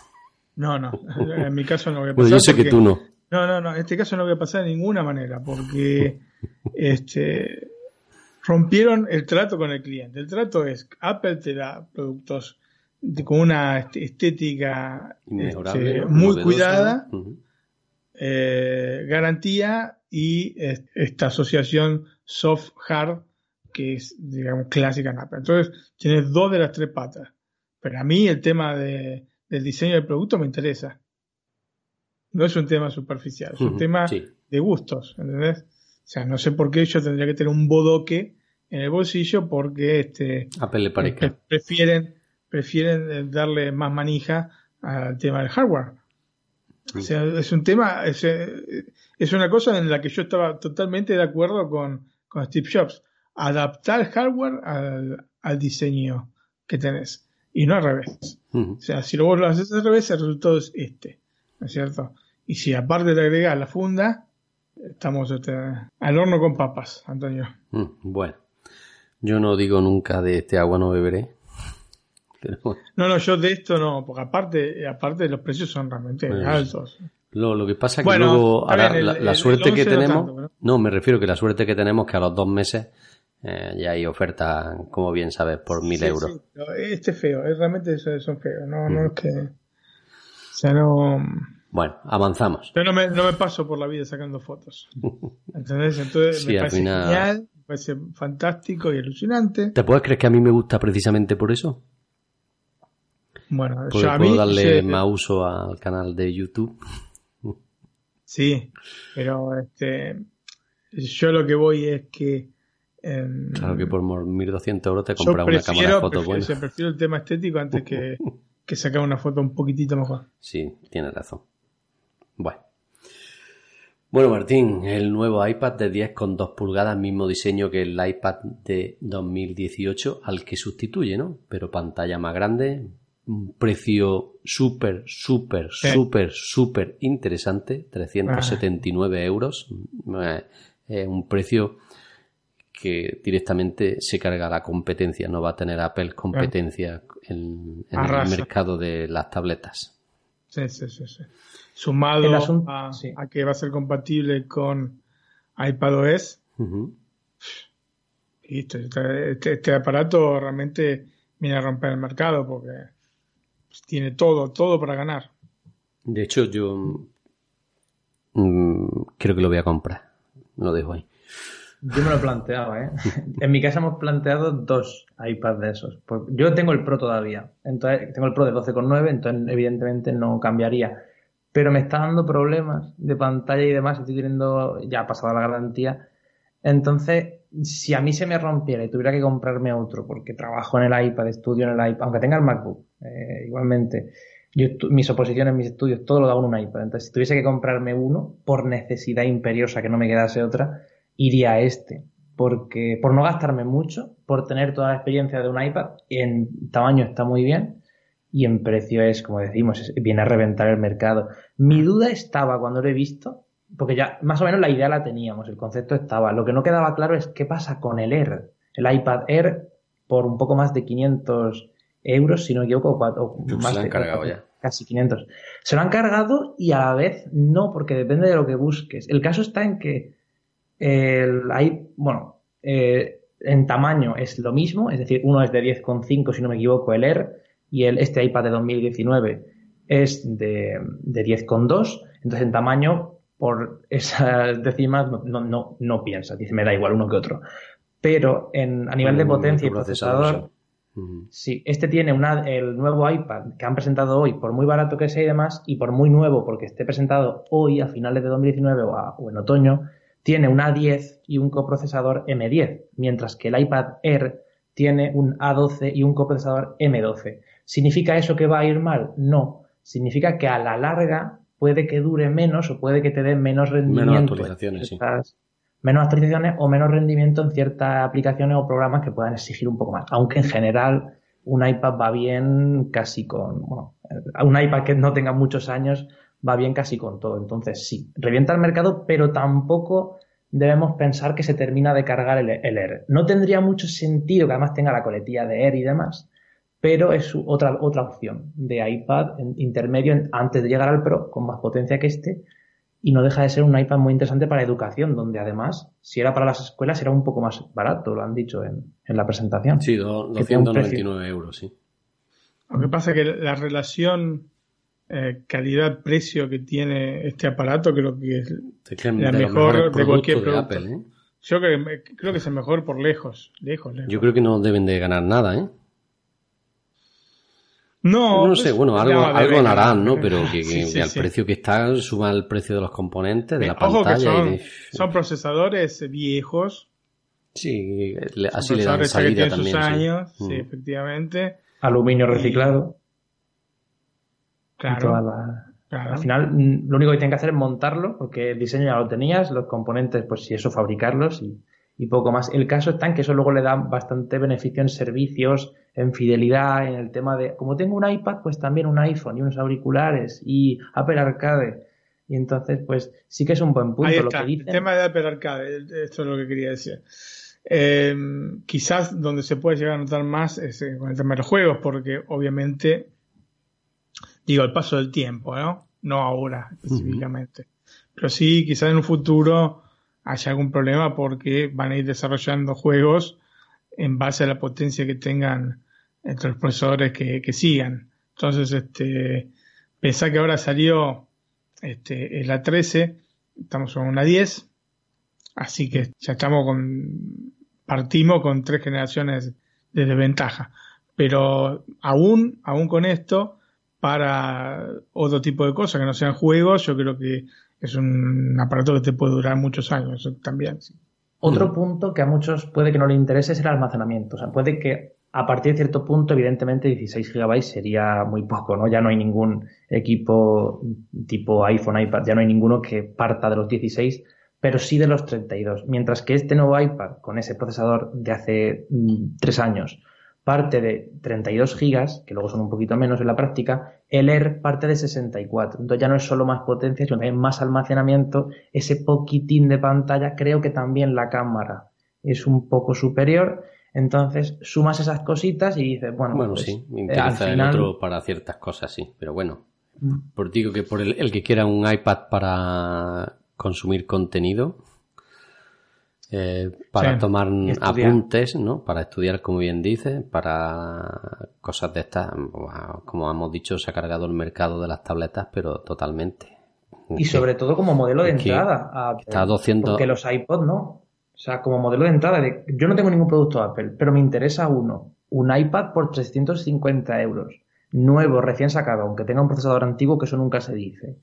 No, no, en mi caso no voy a pasar. Bueno, yo sé que tú no. No, no, no, en este caso no voy a pasar de ninguna manera, porque este rompieron el trato con el cliente. El trato es Apple te da productos de- con una est- estética este, ¿no? muy cuidada, eh, garantía y eh, esta asociación soft-hard que es, digamos, clásica en Apple. Entonces, tienes dos de las tres patas. Pero a mí el tema de- del diseño del producto me interesa. No es un tema superficial, es un tema sí. de gustos, ¿entendés? O sea, no sé por qué yo tendría que tener un bodoque en el bolsillo porque este Apple le parezca. pre- prefieren prefieren eh, darle más manija al tema del hardware. O sea, es un tema, es, eh, es una cosa en la que yo estaba totalmente de acuerdo con, con Steve Jobs. Adaptar hardware al, al diseño que tenés y no al revés. O sea, si vos lo haces al revés, el resultado es este, ¿no es cierto? Y si aparte te agregas la funda, estamos este, al horno con papas, Antonio. Mm, Bueno, yo no digo nunca de este agua no beberé. Pero bueno, No, no, yo de esto no, porque aparte, aparte los precios son realmente Bueno, altos. lo, lo que pasa es que Bueno, luego, ahora, bien, el- la, la el- suerte el que 11 no tenemos, tanto, ¿no? me refiero que la suerte que tenemos que a los dos meses eh, ya hay ofertas, como bien sabes, por mil Sí, euros. sí, este es feo, es, realmente son, son feos, no, no Mm. es que... O sea, no... Bueno, avanzamos. Yo no me, no me paso por la vida sacando fotos. ¿Entendés? Entonces Sí, me parece final- genial, me parece fantástico y alucinante. ¿Te puedes creer que a mí me gusta precisamente por eso? Bueno, Porque yo a puedo mí... darle más uso al canal de YouTube. Sí, pero este, yo lo que voy es que... em, Claro que por 1.200 euros te compras una cámara de fotos prefiero, buena. prefiero el tema estético antes que, que sacar una foto un poquitito mejor. Sí, tienes razón. Bueno. Bueno, Martín, el nuevo iPad de 10,2 pulgadas, mismo diseño que el iPad de 2018, al que sustituye, ¿no? Pero pantalla más grande, un precio súper, súper, súper, súper interesante, 379 euros. Eh, un precio que directamente se carga a la competencia, no va a tener Apple competencia en, en el mercado de las tabletas. Sí, sí, sí, sí. Sumado asunto- a, sí. a que va a ser compatible con iPadOS, Ujú. listo. Este, este- este aparato realmente viene a romper el mercado porque pues, tiene todo, todo para ganar. De hecho, yo mm, creo que lo voy a comprar. Lo dejo ahí. Yo me lo he planteado, ¿eh? En mi casa hemos planteado dos iPads de esos. Pues yo tengo el Pro todavía. Entonces, tengo el Pro de 12,9, entonces evidentemente no cambiaría. Pero me está dando problemas de pantalla y demás. Estoy teniendo ya pasada la garantía. Entonces, si a mí se me rompiera y tuviera que comprarme otro, porque trabajo en el iPad, estudio en el iPad, aunque tenga el MacBook, eh, igualmente, yo mis oposiciones, mis estudios, todo lo hago en un iPad. Entonces, si tuviese que comprarme uno, por necesidad imperiosa que no me quedase otra, iría a este. Porque, por no gastarme mucho, por tener toda la experiencia de un iPad, en tamaño está muy bien y en precio es, como decimos, es- viene a reventar el mercado. Mi duda estaba cuando lo he visto, porque ya más o menos la idea la teníamos, el concepto estaba. Lo que no quedaba claro es qué pasa con el Air. El iPad Air por un poco más de 500 euros, si no me equivoco, o cuatro- o Se más lo han de- cargado ya. Casi 500. Se lo han cargado y a la vez no, porque depende de lo que busques. El caso está en que el, hay, bueno, eh, en tamaño es lo mismo, es decir, uno es de 10,5 si no me equivoco el Air y el, este iPad de 2019 es de, de 10,2, entonces en tamaño por esas décimas no, no, no, piensa, dice me da igual uno que otro. Pero en, a nivel de potencia y procesador. Ujú. Sí, este tiene una, el nuevo iPad que han presentado hoy, por muy barato que sea y demás, y por muy nuevo, porque esté presentado hoy a finales de 2019 o, a- o en otoño, tiene un A10 y un coprocesador M10, mientras que el iPad Air tiene un A12 y un coprocesador M12. ¿Significa eso que va a ir mal? No. Significa que a la larga puede que dure menos o puede que te dé menos rendimiento. actualizaciones, sí. Menos actualizaciones o menos rendimiento en ciertas aplicaciones o programas que puedan exigir un poco más. Aunque en general un iPad va bien casi con, bueno, un iPad que no tenga muchos años va bien casi con todo. Entonces sí, revienta el mercado, pero tampoco debemos pensar que se termina de cargar el, el Air. No tendría mucho sentido que además tenga la coletilla de Air y demás, pero es otra, otra opción de iPad en- intermedio en- antes de llegar al Pro con más potencia que este y no deja de ser un iPad muy interesante para educación, donde además, si era para las escuelas, era un poco más barato, lo han dicho en, en la presentación. Sí, do- Que tiene un 299 euros, sí. Lo que pasa es que la relación eh, calidad-precio que tiene este aparato creo que es, La de mejor de cualquier producto. Apple, ¿eh? yo creo que, creo que es el mejor por lejos, lejos, lejos. Yo creo que no deben de ganar nada, ¿eh? No, No sé, pues, bueno, algo, algo deben harán, ¿no? Pero que, que- Sí, sí, que al sí. precio que está, suma el precio de los componentes, de la Ojo que pantalla son, y de... son procesadores viejos Sí, así le dan salida también. años, sí, mm. efectivamente. Aluminio reciclado. Claro. Al final, mm, lo único que tienen que hacer es montarlo, porque el diseño ya lo tenías, los componentes, pues si eso, fabricarlos y, y poco más. El caso está en que eso luego le da bastante beneficio en servicios, en fidelidad, en el tema de, como tengo un iPad, pues también un iPhone y unos auriculares y Apple Arcade. Y entonces, pues sí que es un buen punto lo que El tema de Apple Arcade, esto es lo que quería decir. Eh, quizás donde se puede llegar a notar más es con el tema de los juegos, porque obviamente, digo, el paso del tiempo, ¿no? No ahora específicamente. Pero sí, quizás en un futuro haya algún problema porque van a ir desarrollando juegos en base a la potencia que tengan entre los procesadores que, sigan. Entonces, este, pensá que ahora salió este, la 13, estamos con una 10, así que ya estamos con, partimos con tres generaciones de desventaja. Pero aún, aún con esto, para otro tipo de cosas que no sean juegos, yo creo que es un aparato que te puede durar muchos años también. Otro punto que a muchos puede que no le interese es el almacenamiento. O sea, puede que a partir de cierto punto, evidentemente, 16 GB sería muy poco, ¿no? Ya no hay ningún equipo tipo iPhone, iPad, ya no hay ninguno que parta de los 16, pero sí de los 32. Mientras que este nuevo iPad, con ese procesador de hace mm, tres años, parte de 32 gigas, que luego son un poquito menos en la práctica, el Air parte de 64. Entonces ya no es solo más potencia, sino también más almacenamiento. Ese poquitín de pantalla, creo que también la cámara es un poco superior. Entonces sumas esas cositas y dices, bueno, bueno pues, sí, me interesa el otro para ciertas cosas, sí, pero bueno. Mm. Por digo que por el que quiera un iPad para consumir contenido, eh, para tomar apuntes, ¿no? Para estudiar, como bien dice, para cosas de estas, como hemos dicho, se ha cargado el mercado de las tabletas, pero totalmente. Y sobre todo como modelo de entrada. A, está 200... Porque los iPod no. O sea, como modelo de entrada, yo no tengo ningún producto Apple, pero me interesa uno. Un iPad por 350 euros. Nuevo, recién sacado, aunque tenga un procesador antiguo, que eso nunca se dice.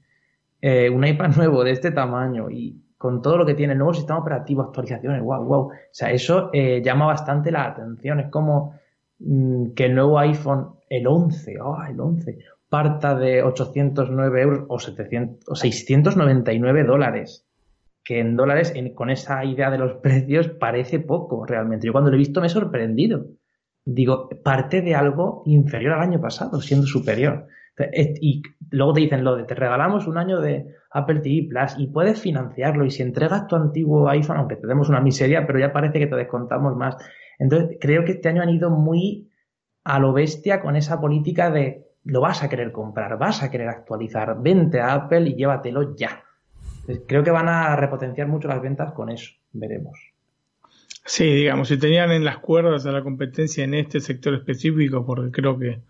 Eh, un iPad nuevo de este tamaño y con todo lo que tiene el nuevo sistema operativo, actualizaciones, wow, wow. O sea, eso eh, llama bastante la atención. Es como mm, que el nuevo iPhone, el 11, oh, el 11, parta de 809 euros o, 700, o 699 dólares. Que en dólares, con esa idea de los precios, parece poco realmente. Yo cuando lo he visto me he sorprendido. Digo, parte de algo inferior al año pasado, siendo superior. Y luego te dicen lo de te regalamos un año de Apple TV Plus y puedes financiarlo y si entregas tu antiguo iPhone, aunque te demos una miseria, pero ya parece que te descontamos más. Entonces creo que este año han ido muy a lo bestia con esa política de lo vas a querer comprar, vas a querer actualizar, vente a Apple y llévatelo ya. Creo que van a repotenciar mucho las ventas con eso, veremos. Sí, digamos, si tenían en las cuerdas a la competencia en este sector específico, porque creo que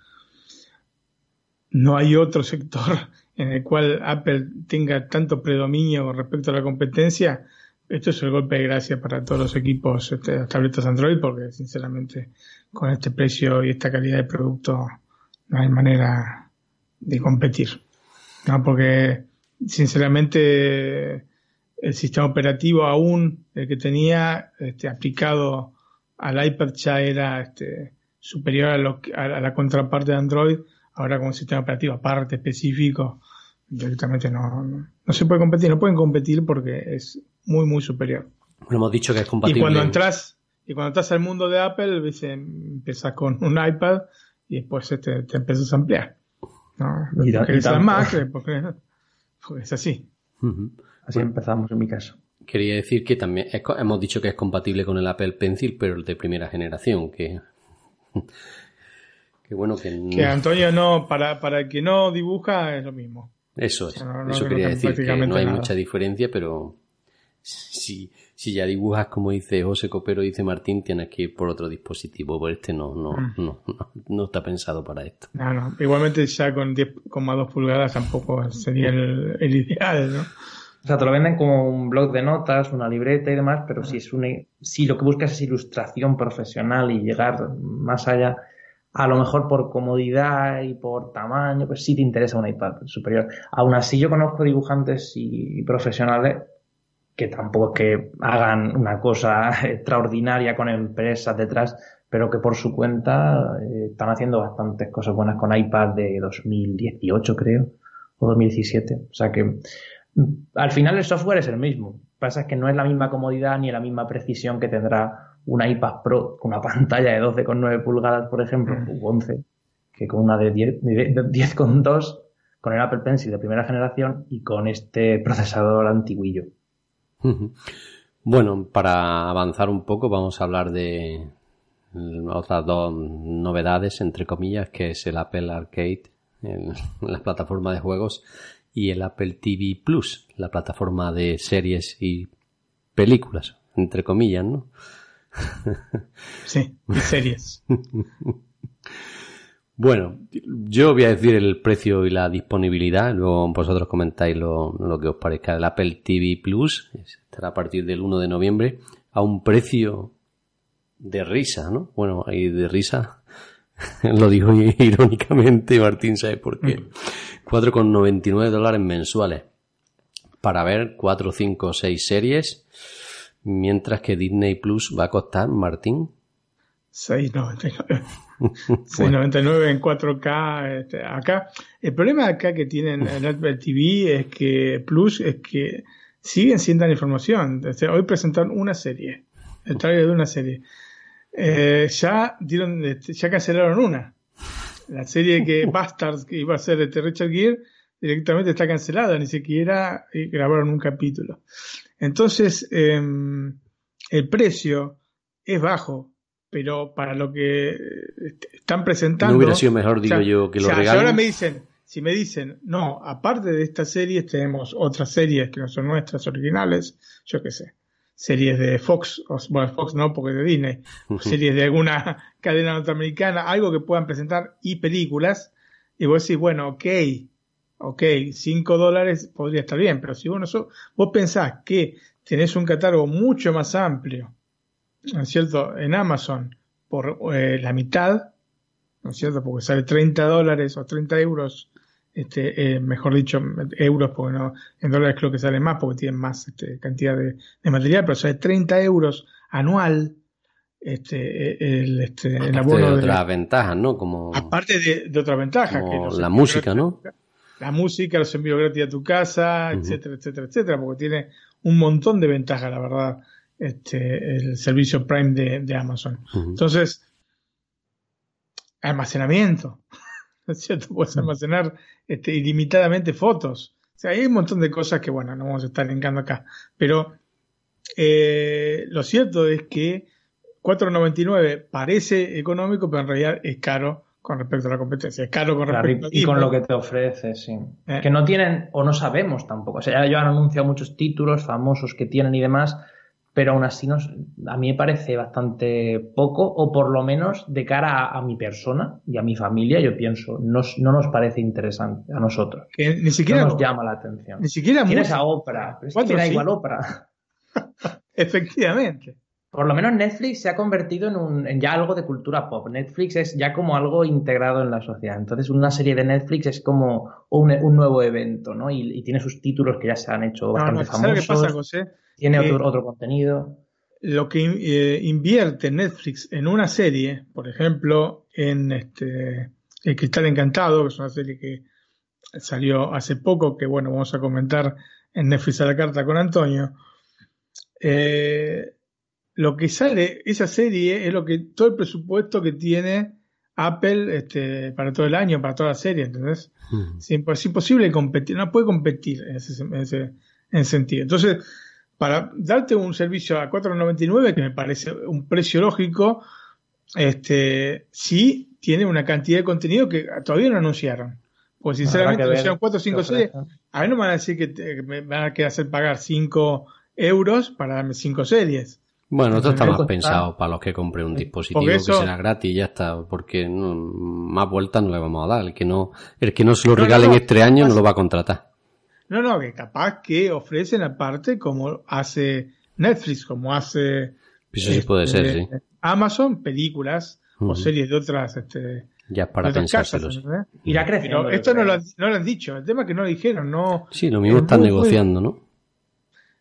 no hay otro sector en el cual Apple tenga tanto predominio respecto a la competencia, esto es el golpe de gracia para todos los equipos, este, las tabletas Android, porque sinceramente con este precio y esta calidad de producto no hay manera de competir. ¿no? Porque sinceramente el sistema operativo aún, el que tenía este, aplicado al iPad ya era este, superior a, lo, a la contraparte de Android ahora con un sistema operativo aparte específico, directamente no, no, se puede competir, no pueden competir porque es muy, muy superior. hemos dicho que es compatible. Y cuando entras, y cuando entras al mundo de Apple, dice, empiezas con un iPad y después te, te empiezas a ampliar. ¿no? Y, más, porque, es así. Así empezamos en mi caso. Quería decir que también hemos dicho que es compatible con el Apple Pencil, pero el de primera generación, que bueno que... Antonio no, para, para el que no dibuja es lo mismo. Eso es, eso quería decir, que no hay mucha diferencia, pero si, si ya dibujas como dice José Copero, dice Martín, tienes que ir por otro dispositivo, por este no, no, mm. no, no, está pensado para esto. No, no, igualmente ya con 10,2 pulgadas tampoco sería el, ideal, ¿no? O sea, te lo venden como un blog de notas, una libreta y demás, pero si es una, si lo que buscas es ilustración profesional y llegar más allá, a lo mejor por comodidad y por tamaño, pues sí te interesa un iPad superior. Aún así yo conozco dibujantes y profesionales que tampoco es que hagan una cosa extraordinaria con empresas detrás, pero que por su cuenta eh, están haciendo bastantes cosas buenas con iPad de 2018, creo, o 2017. O sea que mm, al final el software es el mismo. Lo que pasa es que no es la misma comodidad ni la misma precisión que tendrá una iPad Pro con una pantalla de 12,9 pulgadas, por ejemplo, u 11, que con una de 10,2 con el Apple Pencil de primera generación y con este procesador antiguillo. Bueno, para avanzar un poco vamos a hablar de otras dos novedades, entre comillas, que es el Apple Arcade, la plataforma de juegos, y el Apple TV Plus, la plataforma de series y películas, entre comillas, ¿no? Sí, series. Bueno, yo voy a decir el precio y la disponibilidad, luego vosotros comentáis lo, que os parezca. El Apple TV Plus estará a partir del 1 de noviembre a un precio de risa, ¿no? Bueno, y de risa lo digo irónicamente, Martín, ¿sabes por qué? 4,99 mm. dólares mensuales para ver 4, 5, 6 series, mientras que Disney Plus va a costar, Martín. 6,99. 699 en 4K este, acá. El problema acá que tienen en Apple TV es que Plus es que siguen sin dar información. hoy presentaron una serie, el trailer de una serie. Eh, ya dieron, este, ya cancelaron una. La serie que Bastards que iba a ser de este Richard Gere directamente está cancelada, ni siquiera grabaron un capítulo. Entonces, em, el precio es bajo pero para lo que este, están presentando. No hubiera sido mejor, digo yo, que lo regalen. Si ahora me dicen, si me dicen, no, aparte de estas series, tenemos otras series que no son nuestras originales, yo qué sé, series de Fox, o, bueno, Fox no, porque de Disney, series de alguna cadena norteamericana, algo que puedan presentar y películas, y vos decís, bueno, ok, ok, 5 dólares podría estar bien, pero si vos, no vos pensás que tenés un catálogo mucho más amplio, ¿no es cierto?, en Amazon por eh, la mitad, ¿no es cierto?, porque sale 30 dólares o 30 euros, este, eh, mejor dicho, euros, porque no, en dólares creo que sale más porque tienen más este, cantidad de, material, pero sale 30 euros anual. Este, e, el, este, el abono de otras ventajas, ¿no? Como, aparte de, otras ventajas. que la música, ¿no? La música, los envíos gratis a tu casa, etcétera, etcétera, etcétera, porque tiene un montón de ventajas, la verdad este, el servicio Prime de, Amazon. Entonces, almacenamiento, ¿no es cierto? Puedes almacenar este, ilimitadamente fotos. O sea, hay un montón de cosas que, bueno, no vamos a estar linkando acá. Pero eh, lo cierto es que 4.99 parece económico, pero en realidad es caro con respecto a la competencia. Es caro con respecto Y con lo que te ofrece, sí. Eh. Que no tienen, o no sabemos tampoco. O sea, ya han anunciado muchos títulos famosos que tienen y demás, pero aún así nos, a mí me parece bastante poco, o por lo menos de cara a, mi persona y a mi familia, yo pienso, no nos parece interesante a nosotros. Que ni siquiera nos llama la atención. Ni siquiera Tienes a Oprah, pero es que da igual Oprah. Efectivamente. Por lo menos Netflix se ha convertido en, un, en ya algo de cultura pop. Netflix es ya como algo integrado en la sociedad. Entonces, una serie de Netflix es como un, un nuevo evento, ¿no? Y, tiene sus títulos que ya se han hecho bastante famosos. qué pasa, José? Tiene otro, otro contenido. Lo que eh, invierte Netflix en una serie, por ejemplo, en este El Cristal Encantado, que es una serie que salió hace poco, que bueno, vamos a comentar en Netflix a la carta con Antonio. Eh, lo que sale, esa serie es lo que todo el presupuesto que tiene Apple este, para todo el año, para toda la serie, ¿entendés? Es imposible competir, no puede competir en ese, en ese, en ese sentido. Entonces, para darte un servicio a 4.99, que me parece un precio lógico, este, sí tiene una cantidad de contenido que todavía no anunciaron. Pues sinceramente, anunciaron 4 o 5 series. A mí no me van a decir que me van a hacer pagar 5 euros para darme 5 series. Bueno, esto está más pensado para los que compren un dispositivo que será gratis y ya está, porque más vueltas no le vamos a dar. El que no, el que no se lo regalen este año no lo va a contratar. No, no, que capaz que ofrecen aparte como hace Netflix, como hace Eso sí puede ser, sí. Este, Amazon, películas o series de otras este, ya para pensárselos. ¿eh? Irá creciendo. Pero esto no lo, no lo, han dicho, el tema es que no lo dijeron, no. Sí, lo mismo están negociando, ¿no?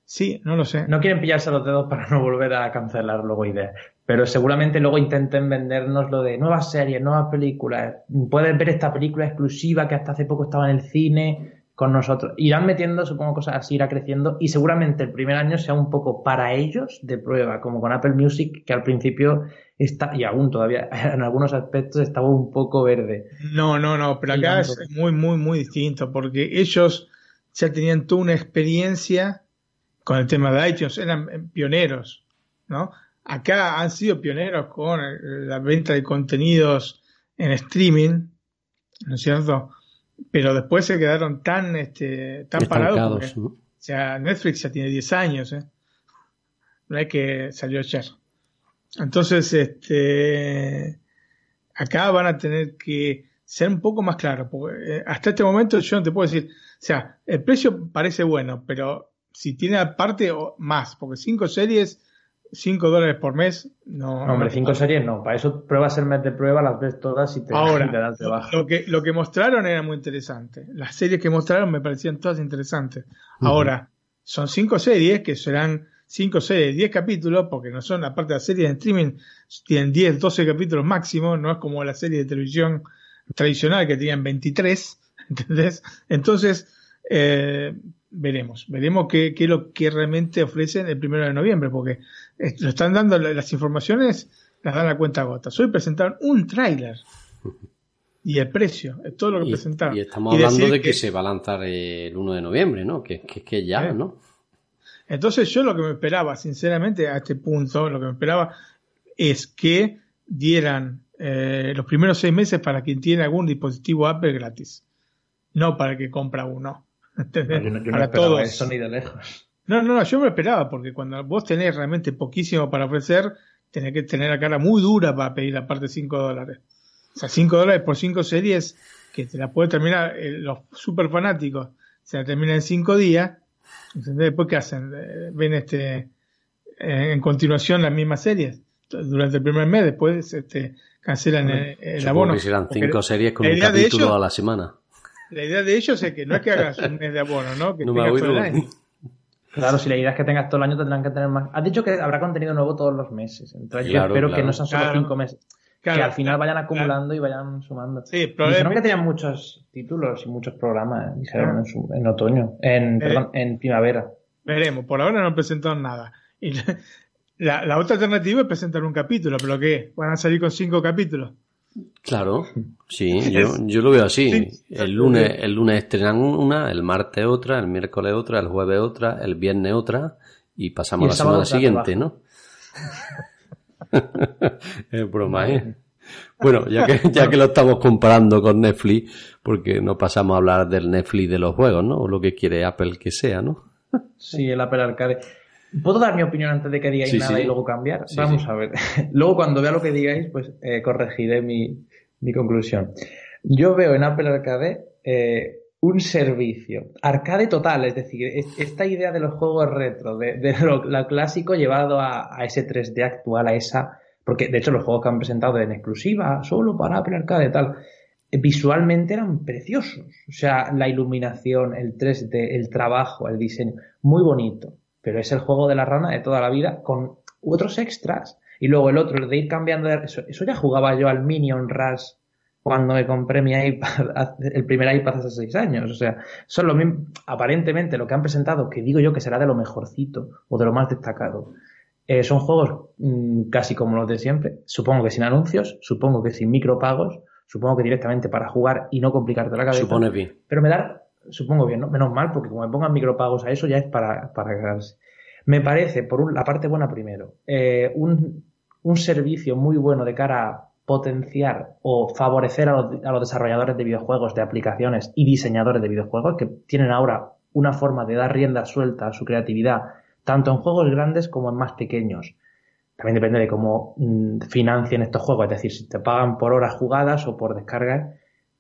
Sí, no lo sé. No quieren pillarse los dedos para no volver a cancelar luego ideas. Pero seguramente luego intenten vendernos lo de nuevas series, nuevas películas. Puedes ver esta película exclusiva que hasta hace poco estaba en el cine con nosotros. Irán metiendo, supongo, cosas así, irá creciendo. Y seguramente el primer año sea un poco para ellos de prueba, como con Apple Music, que al principio está, y aún todavía en algunos aspectos estaba un poco verde. No, no, no, pero acá es muy, muy, muy distinto, porque ellos ya tenían toda una experiencia con el tema de iTunes, eran pioneros, ¿no? Acá han sido pioneros con la venta de contenidos en streaming, ¿no es cierto? Pero después se quedaron tan, este, tan parados. O sea, Netflix ya tiene 10 años, ¿eh? No es que salió ayer. Entonces, este, acá van a tener que ser un poco más claros, porque eh, hasta este momento yo no te puedo decir, o sea, el precio parece bueno, pero si tiene aparte más, porque cinco series, cinco dólares por mes, no. hombre, cinco series no, para eso pruebas el mes de prueba, las ves todas y te, Ahora, das de baja. Lo que, lo que mostraron era muy interesante. Las series que mostraron me parecían todas interesantes. Ahora, son cinco series que serán cinco series, diez capítulos, porque no son, aparte de las series de streaming, tienen 10, 12 capítulos máximo, no es como la serie de televisión tradicional que tenían 23, ¿entendés? Entonces, eh, veremos, veremos qué, qué, es lo que realmente ofrecen el primero de noviembre, porque lo están dando las informaciones, las dan a cuenta gota. Hoy presentaron un tráiler y el precio, es todo lo que presentaron. Y estamos hablando de que, se va a lanzar el 1 de noviembre, ¿no? Que, que, que ya, eh. ¿no? Entonces yo lo que me esperaba, sinceramente, a este punto, lo que me esperaba es que dieran eh, los primeros seis meses para quien tiene algún dispositivo Apple gratis, no para que compra uno. No, eso ni de lejos. No, no, no, yo me esperaba, porque cuando vos tenés realmente poquísimo para ofrecer, tenés que tener la cara muy dura para pedir aparte 5 dólares. O sea, 5 dólares por 5 series que te la puede terminar eh, los super fanáticos, se la terminan en 5 días. ¿Entendés? Después, ¿qué hacen? Eh, ven este eh, en continuación las mismas series durante el primer mes, después este, cancelan el, el abono. Que serán 5 series con un capítulo a la semana. La idea de ellos es que no es que hagas un mes de abono, ¿no? Que tengas todo el año. Claro, si la idea es que tengas todo el año, tendrán que tener más. Has dicho que habrá contenido nuevo todos los meses. Entonces yo espero que no sean solo cinco meses. que al final vayan acumulando y vayan sumando. Sí, Dijeron que tenían muchos títulos y muchos programas, dijeron en, otoño, en, perdón, en primavera. Veremos, por ahora no presentaron nada. Y la, la, otra alternativa es presentar un capítulo, pero ¿qué? ¿Van a salir con cinco capítulos? Claro, sí, yo, yo lo veo así. el lunes, el lunes estrenan una, el martes otra, el miércoles otra, el jueves otra, el viernes otra y pasamos a la semana siguiente, ¿no? es broma, ¿eh? Bueno, ya que, ya que lo estamos comparando con Netflix, porque no pasamos a hablar del Netflix de los juegos, ¿no? O lo que quiere Apple que sea, ¿no? Sí, el Apple Arcade. ¿Puedo dar mi opinión antes de que digáis nada y luego cambiar? Vamos a ver. luego cuando vea lo que digáis, pues eh, corregiré mi, mi, conclusión. Yo veo en Apple Arcade eh, un servicio. Arcade total, es decir, esta idea de los juegos retro, de, de lo, clásico llevado a, a, ese 3D actual, a esa... Porque de hecho los juegos que han presentado en exclusiva, solo para Apple Arcade tal, visualmente eran preciosos. O sea, la iluminación, el 3D, el trabajo, el diseño, muy bonito pero es el juego de la rana de toda la vida con otros extras. Y luego el otro, el de ir cambiando de... Eso, ya jugaba yo al Minion Rush cuando me compré mi iPad, el primer iPad hace seis años. O sea, son lo mismo, aparentemente lo que han presentado, que digo yo que será de lo mejorcito o de lo más destacado. Eh, son juegos mm, casi como los de siempre. Supongo que sin anuncios, supongo que sin micropagos, supongo que directamente para jugar y no complicarte la cabeza. Supone bien. Pero me da, supongo bien, ¿no? Menos mal, porque como me pongan micropagos a eso ya es para, para. Me parece, por un, la parte buena primero, eh, un, un, servicio muy bueno de cara a potenciar o favorecer a los, a los, desarrolladores de videojuegos, de aplicaciones y diseñadores de videojuegos que tienen ahora una forma de dar rienda suelta a su creatividad, tanto en juegos grandes como en más pequeños. También depende de cómo mm, financien estos juegos, es decir, si te pagan por horas jugadas o por descargas,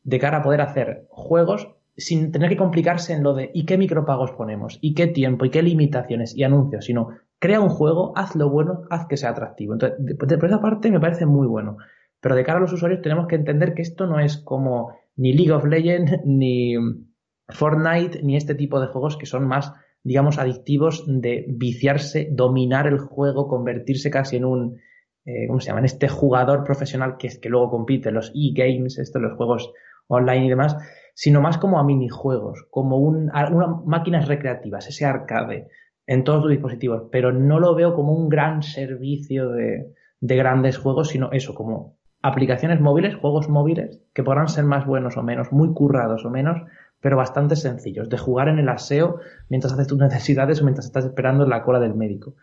de cara a poder hacer juegos sin tener que complicarse en lo de ¿y qué micropagos ponemos? ¿y qué tiempo? ¿y qué limitaciones? y anuncios, sino crea un juego, haz lo bueno, haz que sea atractivo. Entonces, por esa parte me parece muy bueno. Pero de cara a los usuarios tenemos que entender que esto no es como ni League of Legends, ni Fortnite, ni este tipo de juegos que son más digamos, adictivos de viciarse, dominar el juego, convertirse casi en un, eh, ¿cómo se llama? En este jugador profesional que es que luego compite los e-games, estos los juegos online y demás, sino más como a minijuegos, como un, unas máquinas recreativas, ese arcade en todos los dispositivos, pero no lo veo como un gran servicio de, de grandes juegos, sino eso, como aplicaciones móviles, juegos móviles, que podrán ser más buenos o menos, muy currados o menos, pero bastante sencillos, de jugar en el aseo mientras haces tus necesidades o mientras estás esperando en la cola del médico.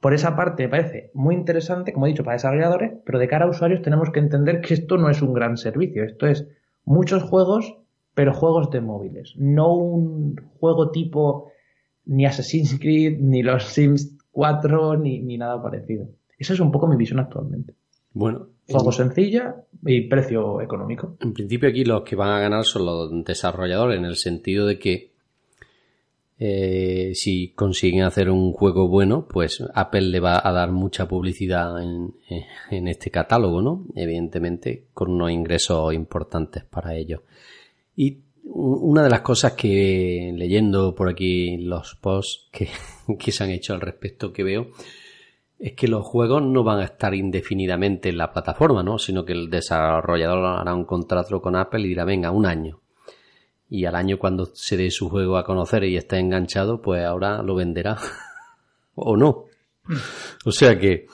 Por esa parte me parece muy interesante, como he dicho, para desarrolladores, pero de cara a usuarios tenemos que entender que esto no es un gran servicio, esto es muchos juegos, pero juegos de móviles, no un juego tipo ni Assassin's Creed, ni los Sims 4, ni, ni nada parecido. Esa es un poco mi visión actualmente. Bueno, Juego sencilla y precio económico. En principio aquí los que van a ganar son los desarrolladores en el sentido de que eh, si consiguen hacer un juego bueno, pues Apple le va a dar mucha publicidad en, en, este catálogo, ¿no? Evidentemente, con unos ingresos importantes para ellos. Y una de las cosas que leyendo por aquí los posts que, que se han hecho al respecto que veo es que los juegos no van a estar indefinidamente en la plataforma, ¿no? Sino que el desarrollador hará un contrato con Apple y dirá, venga, un año. Y al año cuando se dé su juego a conocer y esté enganchado, pues ahora lo venderá. o no. O sea que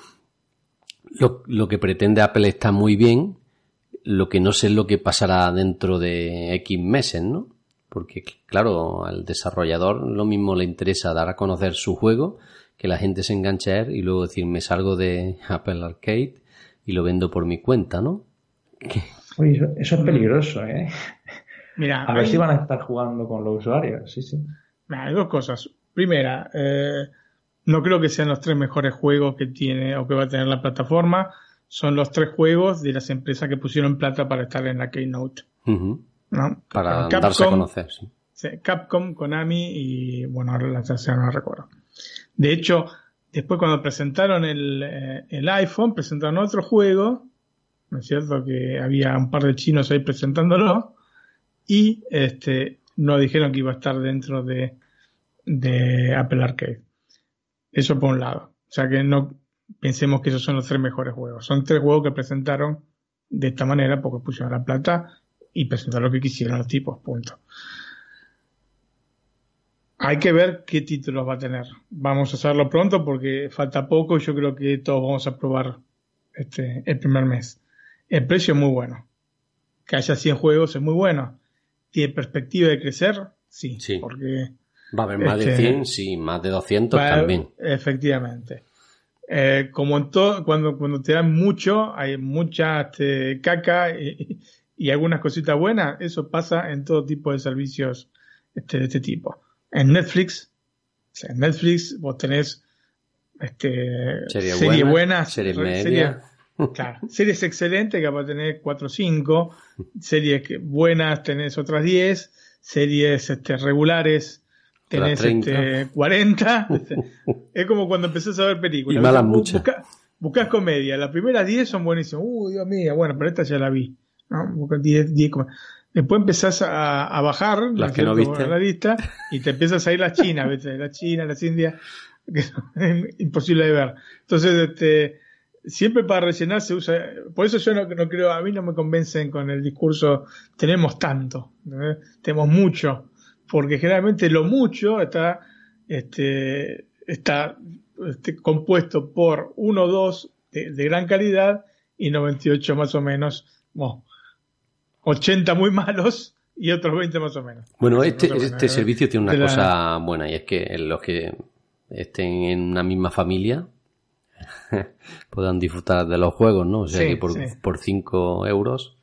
lo, lo, que pretende Apple está muy bien. Lo que no sé es lo que pasará dentro de X meses, ¿no? Porque, claro, al desarrollador lo mismo le interesa dar a conocer su juego que la gente se enganche a él y luego decir, me salgo de Apple Arcade y lo vendo por mi cuenta, ¿no? Oye, eso, es peligroso, ¿eh? Mira, a ver si van a estar jugando con los usuarios, sí, sí. Hay dos cosas. Primera, eh, no creo que sean los tres mejores juegos que tiene o que va a tener la plataforma. Son los tres juegos de las empresas que pusieron plata para estar en la Keynote. ¿no? Para darse a conocer, sí. Capcom, Konami y, bueno, ahora la tercera no recuerdo. De hecho, después cuando presentaron el, eh, el, iPhone, presentaron otro juego, ¿no es cierto? Que había un par de chinos ahí presentándolo y este, no dijeron que iba a estar dentro de, de Apple Arcade. Eso por un lado. O sea que no pensemos que esos son los tres mejores juegos. Son tres juegos que presentaron de esta manera porque pusieron la plata y presentaron lo que quisieron los tipos, punto. Hay que ver qué títulos va a tener. Vamos a hacerlo pronto porque falta poco y yo creo que todos vamos a probar este, el primer mes. El precio es muy bueno. Que haya 100 juegos es muy bueno. ¿Tiene perspectiva de crecer? Sí. sí. Porque, va a haber más de 100, este, sí, más de 200 también. Efectivamente. Eh, como en todo, cuando, cuando te dan mucho, hay mucha este, caca y, y, algunas cositas buenas. Eso pasa en todo tipo de servicios este, de este tipo en Netflix. en Netflix vos tenés este, series serie buenas, series media. claro, series excelentes que va a tener 4 o 5, series buenas tenés otras 10, series este, regulares tenés este, 40. es como cuando empezás a ver películas. Y malas muchas. buscas comedia, las primeras 10 son buenísimas. Uy, Dios mío, bueno, pero esta ya la vi. ¿no? Buscas 10, 10 Después empezás a, bajar las que no viste. la lista y te empiezas a ir las chinas, ¿ves? la China, las Indias, que es imposible de ver. Entonces, este, siempre para rellenar se usa, por eso yo no, creo, a mí no me convencen con el discurso, tenemos tanto, tenemos mucho, porque generalmente lo mucho está, este, está este, compuesto por uno o dos de, gran calidad y 98 más o menos, 80 muy malos y otros 20 más o menos. Bueno, este, este servicio tiene una cosa buena y es que los que estén en una misma familia puedan disfrutar de los juegos, ¿no? O sea que por, por 5 euros,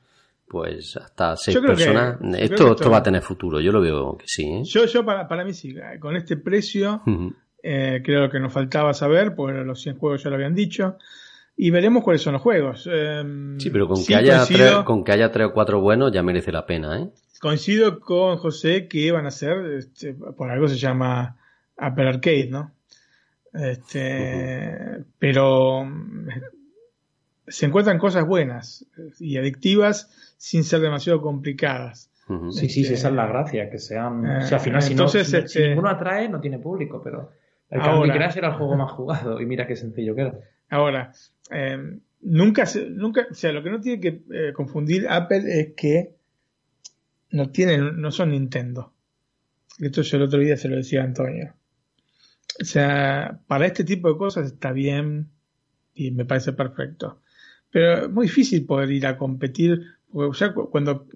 pues hasta 6 personas. esto, esto, va a tener futuro, yo lo veo que sí. ¿eh? Yo, yo para, para mí sí, con este precio, eh, creo que nos faltaba saber, porque los 100 juegos ya lo habían dicho y veremos cuáles son los juegos. Em, sí, pero con, que haya tres, con que haya tres o cuatro buenos ya merece la pena, ¿eh? Coincido con José que van a ser, este, por algo se llama Apple Arcade, ¿no? Este, Pero se encuentran cosas buenas y adictivas sin ser demasiado complicadas. Sí, sí, sí, esa es la gracia, que sean... Eh, si al final, si, entonces, no, si- este- si ninguno atrae, no tiene público, pero el Candy Ahora. Crush era el juego más jugado y mira qué sencillo que era. Ahora, eh, nunca, se- nunca, o sea, lo que no tiene que eh, confundir Apple es que no tienen, no son Nintendo. Esto yo el otro día se lo decía a Antonio. O sea, para este tipo de cosas está bien y me parece perfecto. Pero es muy difícil poder ir a competir, porque ya cu- cuando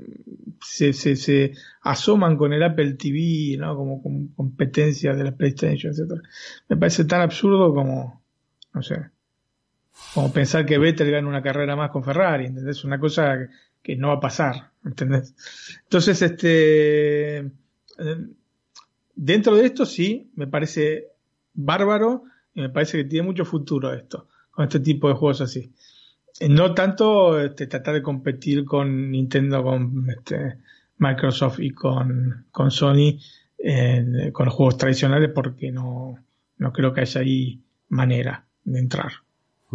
se, se, asoman con el Apple TV, ¿no? Como, como competencia de la PlayStation, etcétera, me parece tan absurdo como, no sé, como pensar que Vettel gana una carrera más con Ferrari, ¿entendés? Una cosa que, no va a pasar, ¿entendés? Entonces, este, dentro de esto sí, me parece bárbaro y me parece que tiene mucho futuro esto, con este tipo de juegos así. No tanto este, tratar de competir con Nintendo, con este, Microsoft y con, con Sony, eh, con los juegos tradicionales, porque no, no creo que haya ahí manera de entrar,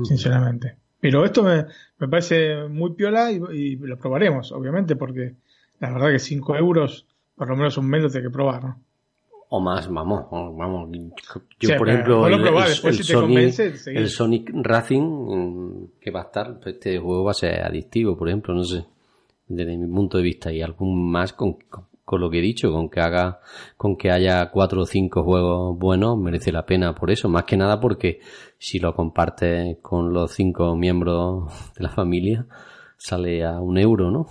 sinceramente. Pero esto me, me parece muy piola y, y lo probaremos, obviamente, porque la verdad que 5 euros, por lo menos un mes lo tengo que probar, ¿no? O más, vamos, vamos. Yo, Sí, por ejemplo, el, a probar, el- después el si te Sonic, el Sonic Racing, mm, que va a estar, este juego va a ser adictivo, por ejemplo, no sé, desde mi punto de vista, y algún más con, con, con lo que he dicho, con que haga, con que haya cuatro o cinco juegos buenos, merece la pena por eso, más que nada porque si lo compartes con los cinco miembros de la familia, sale a un euro, ¿no?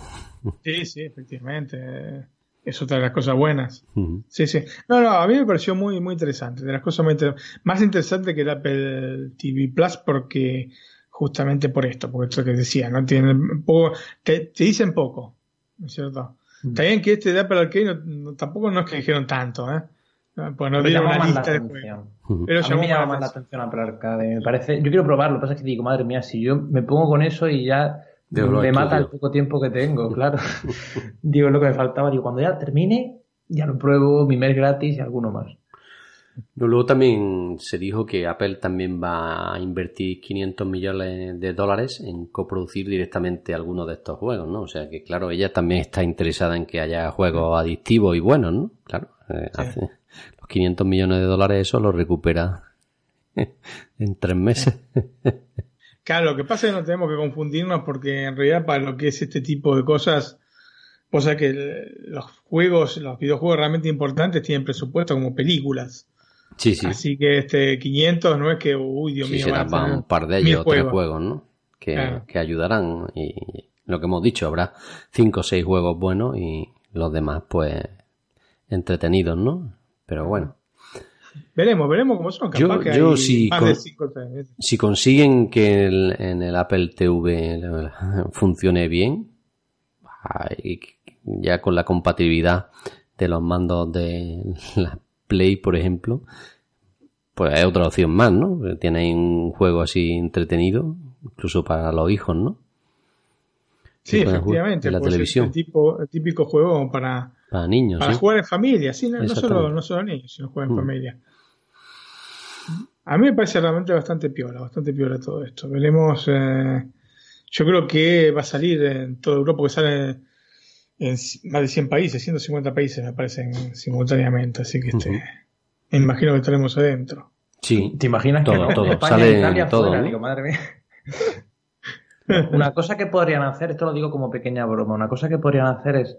Sí, sí, efectivamente. Es otra de las cosas buenas. Sí, sí. No, no, a mí me pareció muy, muy interesante. De las cosas muy inter- más interesante que el Apple TV Plus porque justamente por esto, porque esto que decía, ¿no? Tienen poco, te, te dicen poco, ¿no es cierto? Está bien que este de Apple Arcade no, no- tampoco no es que dijeron tanto, ¿eh? Pues no Pero dieron llama una más la lista de atención. juegos. Pero a mí me llama más más la atención Apple Arcade. Me parece, yo quiero probarlo, lo que pasa es que digo, madre mía, si yo me pongo con eso y ya Me mata el poco tiempo que tengo, claro. digo, lo que me faltaba. Digo, cuando ya termine, ya lo pruebo, mi mes gratis y alguno más. No, Luego también se dijo que Apple también va a invertir 500 millones de dólares en coproducir directamente algunos de estos juegos, ¿no? O sea que, claro, ella también está interesada en que haya juegos adictivos y buenos, ¿no? Claro, eh, hace- los 500 millones de dólares eso lo recupera en tres meses. Claro, lo que pasa es que no tenemos que confundirnos porque en realidad para lo que es este tipo de cosas, o sea que los juegos, los videojuegos realmente importantes tienen presupuesto como películas. Sí, sí. Así que este 500 no es que, uy, Dios Sí, mío, será para un par de ellos o tres juegos. juegos, ¿no? Que, Claro. que ayudarán. Y lo que hemos dicho, habrá cinco o seis juegos buenos y los demás, pues, entretenidos, ¿no? Pero bueno. Veremos, veremos cómo son. Capaz Yo- que yo hay sí más con- de cinco o seis. Si consiguen que el- en el Apple TV funcione bien, ya con la compatibilidad de los mandos de la Play, por ejemplo, pues hay otra opción más, ¿no? Tienen un juego así entretenido, incluso para los hijos, ¿no? Sí, efectivamente. en la pues, televisión. El, tipo, el típico juego para, Para niños, para ¿sí? jugar en familia, sí, no, solo, no solo niños, sino jugar en Mm. familia. A mí me parece realmente bastante piola, bastante piola todo esto. Veremos. eh, yo creo que va a salir en toda Europa, porque sale en más de 100 países, 150 países me parecen simultáneamente, así que este, me imagino que estaremos adentro. Sí. ¿Te imaginas Todo, que todo. España Sale Italia todo, fuera? ¿no? Digo, madre mía. Una cosa que podrían hacer, esto lo digo como pequeña broma, una cosa que podrían hacer es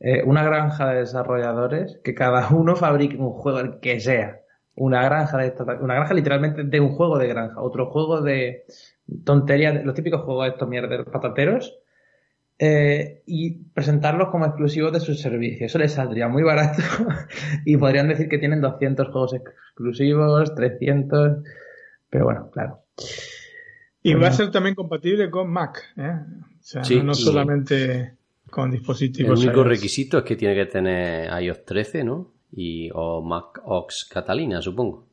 eh, una granja de desarrolladores que cada uno fabrique un juego, el que sea. Una granja de una granja literalmente de un juego de granja, otro juego de tontería, los típicos juegos de estos mierdas patateros, eh, y presentarlos como exclusivos de sus servicios. Eso les saldría muy barato y podrían decir que tienen 200 juegos exclusivos, 300, pero bueno, claro. Y Bueno. va a ser también compatible con Mac, ¿eh? o sea, Sí, no, solamente con El dispositivos. único iOS. requisito es que tiene que tener iOS 13, ¿no? Y, o Mac OS Catalina, supongo.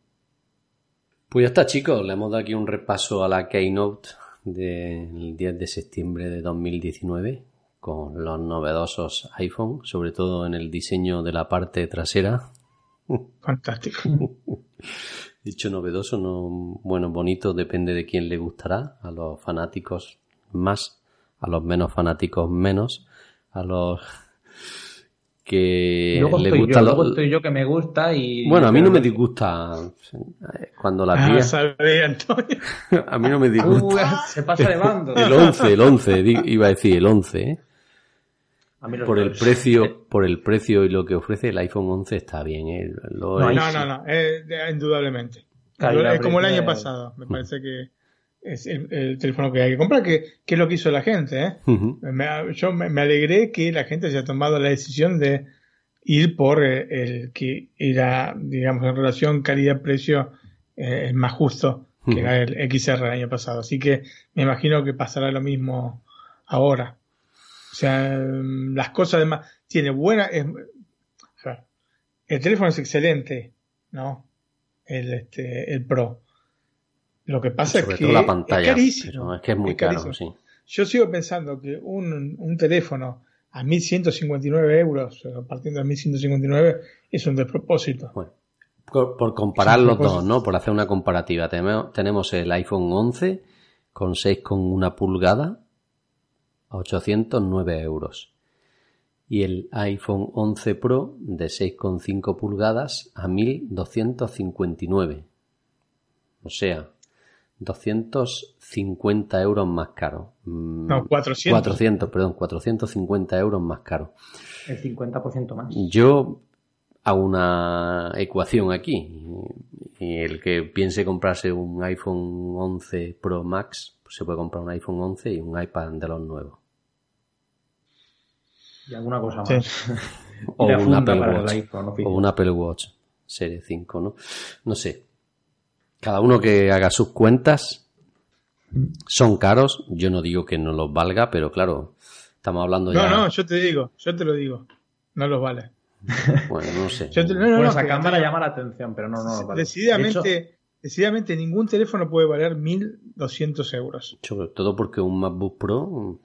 Pues ya está, chicos. Le hemos dado aquí un repaso a la Keynote del 10 de septiembre de 2019 con los novedosos iPhone, sobre todo en el diseño de la parte trasera. Fantástico. Dicho novedoso, no, bueno, bonito, depende de quién le gustará. A los fanáticos más, a los menos fanáticos menos, a los que luego le gusta yo, lo- luego estoy yo que me gusta y... Bueno, a mí no me disgusta eh, cuando la Ah, sabe, Antonio. A mí no me disgusta. Uh, se pasa de bando. El 11, el 11, di- iba a decir el 11, ¿eh? A mí los Por el precio, por el precio y lo que ofrece el iPhone 11 está bien, ¿eh? Lo- No, ahí No, no, no, eh, indudablemente. Calidad, es como el año pasado. Me parece que es el, el teléfono que hay que comprar, que, que es lo que hizo la gente. ¿eh? Ujú. Me- yo me, me alegré que la gente haya tomado la decisión de ir por eh, el que era, digamos, en relación calidad-precio eh, el más justo, que era el XR el año pasado. Así que me imagino que pasará lo mismo ahora. O sea, mm, las cosas además tiene buena. es- el teléfono es excelente, ¿no? El, este, el Pro. Lo que pasa Sobre es que la pantalla, es carísimo. es que es muy caro, sí. Yo sigo pensando que un, un teléfono a 1159 euros, partiendo de 1159, es un despropósito. Bueno, por, por comparar los dos, ¿no? Por hacer una comparativa. Tenemos, tenemos el iPhone 11 con 6,1 pulgada a 809 euros. Y el iPhone 11 Pro de 6,5 pulgadas a 1259. O sea, 250 euros más caro. Mm, No, 400. 400, perdón, 450 euros más caro. El 50% más. Yo hago una ecuación aquí. Y el que piense comprarse un iPhone 11 Pro Max, pues se puede comprar un iPhone 11 y un iPad de los nuevos. Y alguna cosa Sí. más. O Y la un Apple Watch. iPhone O un Apple Watch Serie 5, ¿no? No sé. Cada uno que haga sus cuentas. Son caros. Yo no digo que no los valga, pero claro, estamos hablando No, ya. no, yo te digo, yo te lo digo. No los vale. Bueno, no sé. Yo te- no, no, Bueno, no, esa cámara te- llama la atención, pero no, no. vale. decididamente, De hecho, decididamente ningún teléfono puede valer 1200 euros. Sobre todo porque un MacBook Pro.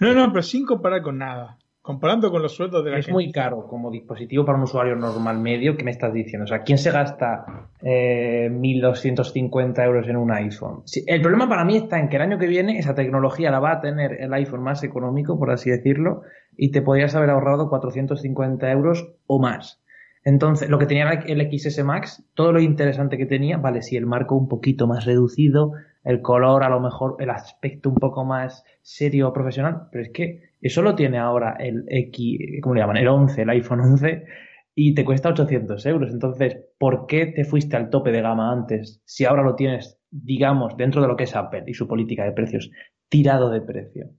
No, no, pero sin comparar con nada. Comparando con los sueldos de la es gente. muy caro como dispositivo para un usuario normal medio. ¿Qué me estás diciendo? O sea, ¿quién se gasta eh, 1.250 euros en un iPhone? Sí, el problema para mí está en que el año que viene esa tecnología la va a tener el iPhone más económico, por así decirlo, y te podrías haber ahorrado 450 euros o más. Entonces, lo que tenía el XS Max, todo lo interesante que tenía, vale, sí, el marco un poquito más reducido, el color, a lo mejor el aspecto un poco más serio, profesional, pero es que eso lo tiene ahora el X, ¿cómo le llaman? El 11, el iPhone 11, y te cuesta 800 euros. Entonces, ¿por qué te fuiste al tope de gama antes si ahora lo tienes, digamos, dentro de lo que es Apple y su política de precios, tirado de precio?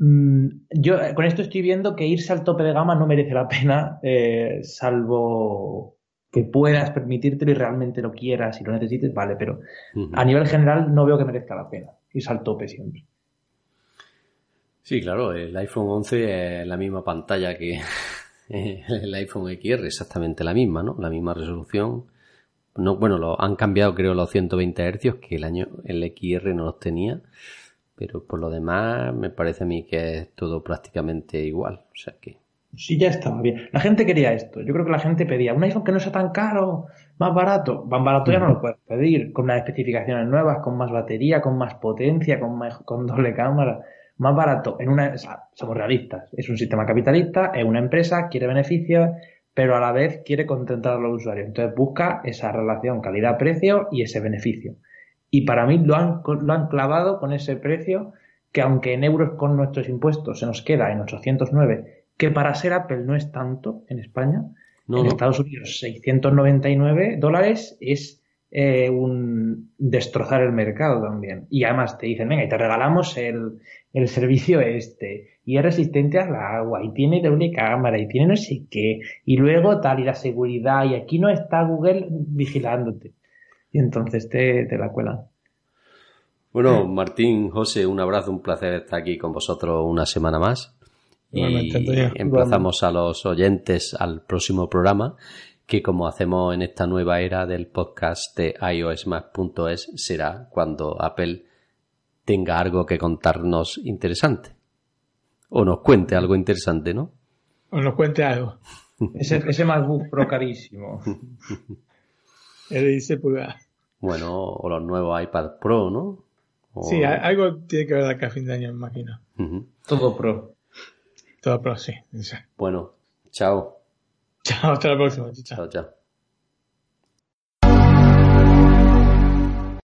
Mm, Yo eh, con esto estoy viendo que irse al tope de gama no merece la pena, eh, salvo que puedas permitírtelo y realmente lo quieras y lo necesites, vale, pero a nivel general no veo que merezca la pena irse al tope siempre. Sí, claro, el iPhone 11 es la misma pantalla que el iPhone XR, exactamente la misma, ¿no? La misma resolución. No, bueno, lo, han cambiado creo los 120 Hz que el año el XR no los tenía, pero por lo demás me parece a mí que es todo prácticamente igual, o sea que Sí, ya estaba bien. La gente quería esto. Yo creo que la gente pedía un iPhone que no sea tan caro, más barato. Más barato ya no lo puedes pedir, con unas especificaciones nuevas, con más batería, con más potencia, con, más- con doble cámara. Más barato. En una, o sea, somos realistas. Es un sistema capitalista, es una empresa, quiere beneficios, pero a la vez quiere contentar a los usuarios. Entonces busca esa relación calidad-precio y ese beneficio. Y para mí lo han, lo han clavado con ese precio que aunque en euros con nuestros impuestos se nos queda en 809, que para ser Apple no es tanto en España, no, en no. Estados Unidos 699 dólares es eh, un destrozar el mercado también. Y además te dicen, venga, y te regalamos el, el servicio este, y es resistente al agua, y tiene doble cámara, y tiene no sé qué, y luego tal, y la seguridad, y aquí no está Google vigilándote. Y entonces te, te la cuelan. Bueno, Martín, José, un abrazo, un placer estar aquí con vosotros una semana más. Y emplazamos a los oyentes al próximo programa, que como hacemos en esta nueva era del podcast de iOSmac.es, será cuando Apple tenga algo que contarnos interesante. O nos cuente algo interesante, ¿no? O nos cuente algo. Ese, ese MacBook Pro carísimo. Él dice pulgadas. Bueno, o los nuevos iPad Pro, ¿no? O- Sí, algo tiene que ver de acá a fin de año, me imagino. Todo Pro. Todo pro, sí. sí. Bueno, Chao. Chao, hasta la próxima. Chao. Chao, chao.